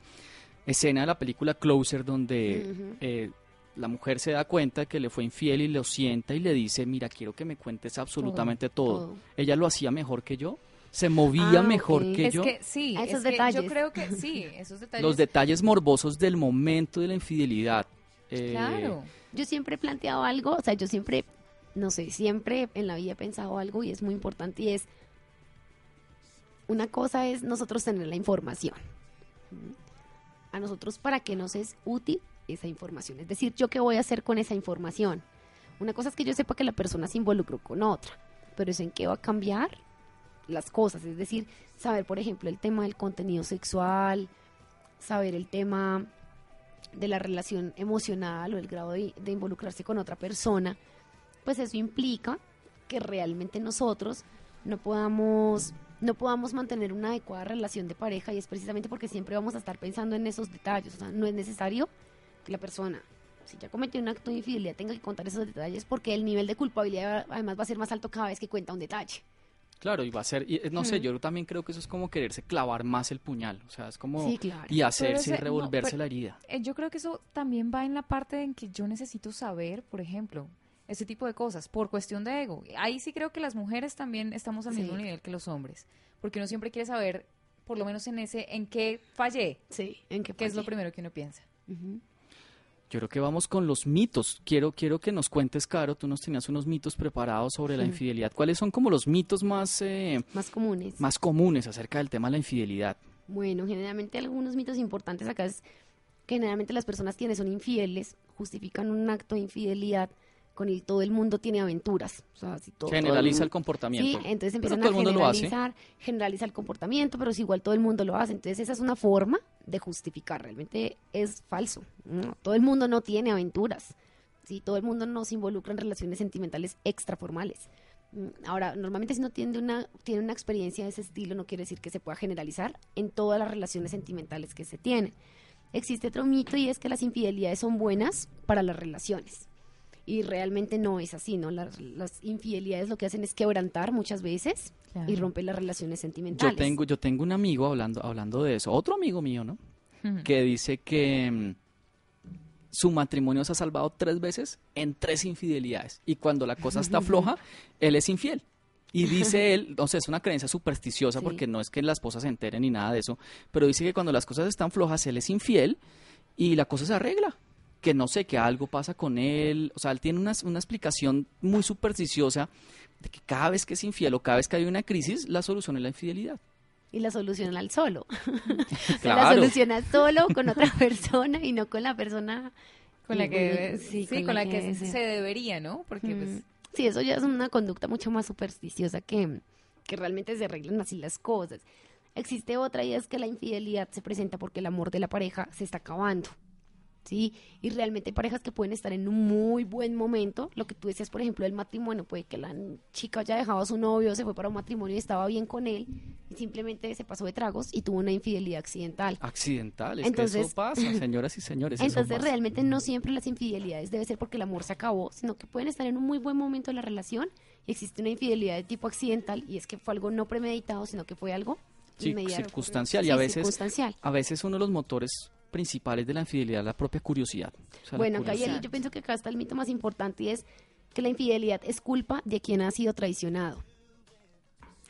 escena de la película Closer donde eh, la mujer se da cuenta de que le fue infiel y lo sienta y le dice, mira, quiero que me cuentes absolutamente todo. todo. Ella lo hacía mejor que yo, se movía Ah, mejor que Es yo. que sí, es esos que detalles. yo creo que sí, esos detalles. Los detalles morbosos del momento de la infidelidad. Eh, Claro. Yo siempre he planteado algo, o sea, yo siempre, no sé, siempre en la vida he pensado algo y es muy importante y es, una cosa es nosotros tener la información. A nosotros, ¿para qué nos es útil esa información? Es decir, ¿yo qué voy a hacer con esa información? Una cosa es que yo sepa que la persona se involucró con otra, pero es en qué va a cambiar las cosas. Es decir, saber, por ejemplo, el tema del contenido sexual, saber el tema de la relación emocional o el grado de, de involucrarse con otra persona, pues eso implica que realmente nosotros no podamos no podamos mantener una adecuada relación de pareja y es precisamente porque siempre vamos a estar pensando en esos detalles. O sea, no es necesario que la persona, si ya cometió un acto de infidelidad, tenga que contar esos detalles porque el nivel de culpabilidad además va a ser más alto cada vez que cuenta un detalle. Claro, y va a ser, y, eh, no sé, yo también creo que eso es como quererse clavar más el puñal, o sea, es como Sí, claro. y hacerse y revolverse no, la herida. Eh, Yo creo que eso también va en la parte en que yo necesito saber, por ejemplo, ese tipo de cosas, por cuestión de ego. Ahí sí creo que las mujeres también estamos al Sí. mismo nivel que los hombres, porque uno siempre quiere saber, por lo menos en ese, en qué fallé, Sí, en qué que es lo fallé. primero que uno piensa. Yo creo que vamos con los mitos. Quiero, quiero que nos cuentes, Caro, tú nos tenías unos mitos preparados sobre la Sí. infidelidad. ¿Cuáles son como los mitos más, eh, Más comunes. más comunes acerca del tema de la infidelidad? Bueno, generalmente algunos mitos importantes acá es que generalmente las personas quienes son infieles justifican un acto de infidelidad con el todo el mundo tiene aventuras. O sea, si todo, todo Generaliza el comportamiento. Sí, entonces empiezan a generalizar, generaliza el comportamiento, pero si igual todo el mundo lo hace. Entonces esa es una forma de justificar. Realmente es falso. ¿no? Todo el mundo no tiene aventuras. ¿sí? Todo el mundo no se involucra en relaciones sentimentales extraformales. Mm, Ahora, normalmente si no tiene una, tiene una experiencia de ese estilo, no quiere decir que se pueda generalizar en todas las relaciones sentimentales que se tienen. Existe otro mito y es que las infidelidades son buenas para las relaciones. Y realmente no es así, ¿no? Las, las infidelidades lo que hacen es quebrantar muchas veces Claro. y romper las relaciones Yo sentimentales. tengo, yo tengo un amigo hablando, hablando de eso, otro amigo mío, ¿no? Que dice que mm, su matrimonio se ha salvado tres veces en tres infidelidades. Y cuando la cosa está floja, él es infiel. Y dice él, o sea, es una creencia supersticiosa Sí. porque no es que la esposa se entere ni nada de eso, pero dice que cuando las cosas están flojas, él es infiel y la cosa se arregla. Que no sé, que algo pasa con él. O sea, él tiene una, una explicación muy supersticiosa de que cada vez que es infiel o cada vez que hay una crisis, la solución es la infidelidad. Y la soluciona al solo. La Claro. soluciona solo con otra persona y no con la persona Con la que, sí, sí, con, la que, se debería, ¿no? Porque Mm. pues, Sí, eso ya es una conducta mucho más supersticiosa que, que realmente se arreglan así las cosas. Existe otra y es que la infidelidad se presenta porque el amor de la pareja se está acabando. ¿Sí? Y realmente hay parejas que pueden estar en un muy buen momento. Lo que tú decías, por ejemplo, del matrimonio, puede que la chica haya dejado a su novio, se fue para un matrimonio y estaba bien con él, y simplemente se pasó de tragos y tuvo una infidelidad accidental. Accidental, es que Entonces- eso pasa, señoras y señores. Entonces, realmente no siempre las infidelidades debe ser porque el amor se acabó, sino que pueden estar en un muy buen momento de la relación y existe una infidelidad de tipo accidental y es que fue algo no premeditado, sino que fue algo Sí, circunstancial, y Sí, a veces-. A veces uno de los motores principales de la infidelidad es la propia curiosidad. O sea, la Bueno, acá curiosidad. yo pienso que acá está el mito más importante y es que la infidelidad es culpa de quien ha sido traicionado.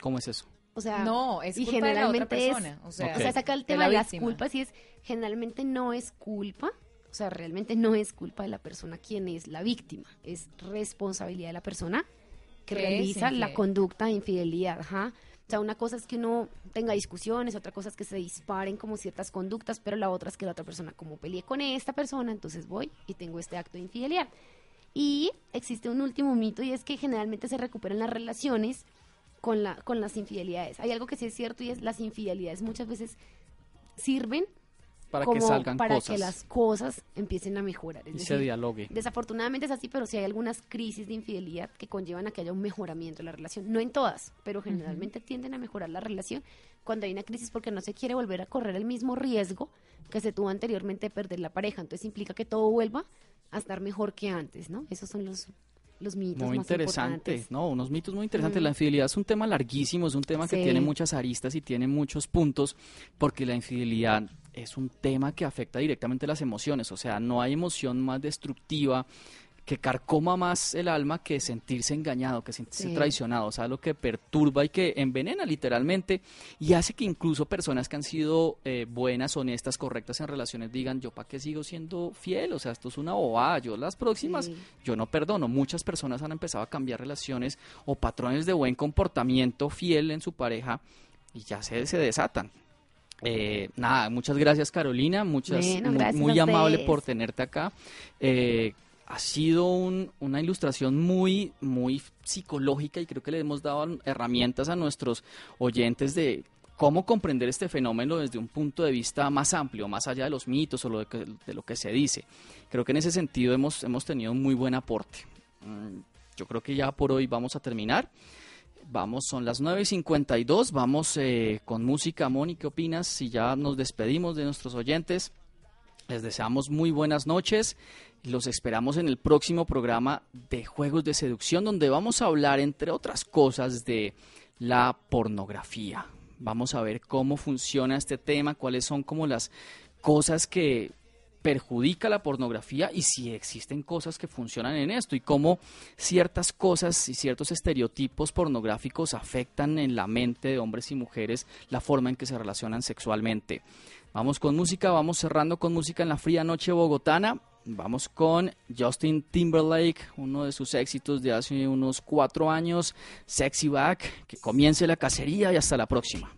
¿Cómo es eso? O sea, no, es y culpa de la otra generalmente es- persona. O sea, Ok. O sea, saca el de tema la de las víctima. culpas y es, generalmente no es culpa, o sea, realmente no es culpa de la persona quien es la víctima, es responsabilidad de la persona que realiza la conducta de infidelidad, ajá. O sea, una cosa es que uno tenga discusiones, otra cosa es que se disparen como ciertas conductas, pero la otra es que la otra persona, como peleé con esta persona, entonces voy y tengo este acto de infidelidad. Y existe un último mito y es que generalmente se recuperan las relaciones con, la, con las infidelidades. Hay algo que sí es cierto y es las infidelidades muchas veces sirven Para como que salgan para cosas que las cosas empiecen a mejorar. Es y se dialogue. desafortunadamente es así, pero sí hay algunas crisis de infidelidad que conllevan a que haya un mejoramiento de la relación. No en todas, pero generalmente tienden a mejorar la relación cuando hay una crisis porque no se quiere volver a correr el mismo riesgo que se tuvo anteriormente de perder la pareja. Entonces implica que todo vuelva a estar mejor que antes, ¿no? Esos son los, los mitos Muy más interesante, importantes. ¿no? Unos mitos muy interesantes. Mm. La infidelidad es un tema larguísimo, es un tema que tiene muchas aristas y tiene muchos puntos, porque la infidelidad es un tema que afecta directamente las emociones, o sea, no hay emoción más destructiva que carcoma más el alma que sentirse engañado, que sentirse Sí. traicionado, o sea, lo que perturba y que envenena literalmente y hace que incluso personas que han sido eh, buenas, honestas, correctas en relaciones digan, yo para qué sigo siendo fiel, o sea, esto es una bobada, yo las próximas Sí. yo no perdono. Muchas personas han empezado a cambiar relaciones o patrones de buen comportamiento fiel en su pareja y ya se, se desatan. Eh, nada, muchas gracias Carolina, muchas Bueno, gracias muy, amable por tenerte acá. Eh, ha sido un- una ilustración muy, muy psicológica y creo que le hemos dado herramientas a nuestros oyentes de cómo comprender este fenómeno desde un punto de vista más amplio, más allá de los mitos o lo de, que- de lo que se dice. Creo que en ese sentido hemos, hemos tenido un muy buen aporte. Mm, Yo creo que ya por hoy vamos a terminar. Vamos, son las 9 y 52. Vamos eh, con música. Moni, ¿qué opinas? Si ya nos despedimos de nuestros oyentes, les deseamos muy buenas noches. Los esperamos en el próximo programa de Juegos de Seducción, donde vamos a hablar, entre otras cosas, de la pornografía. Vamos a ver cómo funciona este tema, cuáles son como las cosas que perjudica la pornografía y si existen cosas que funcionan en esto y cómo ciertas cosas y ciertos estereotipos pornográficos afectan en la mente de hombres y mujeres la forma en que se relacionan sexualmente. Vamos con música, vamos cerrando con música en la fría noche bogotana. Vamos con Justin Timberlake, uno de sus éxitos de hace unos cuatro años, Sexy Back. Que comience la cacería y hasta la próxima.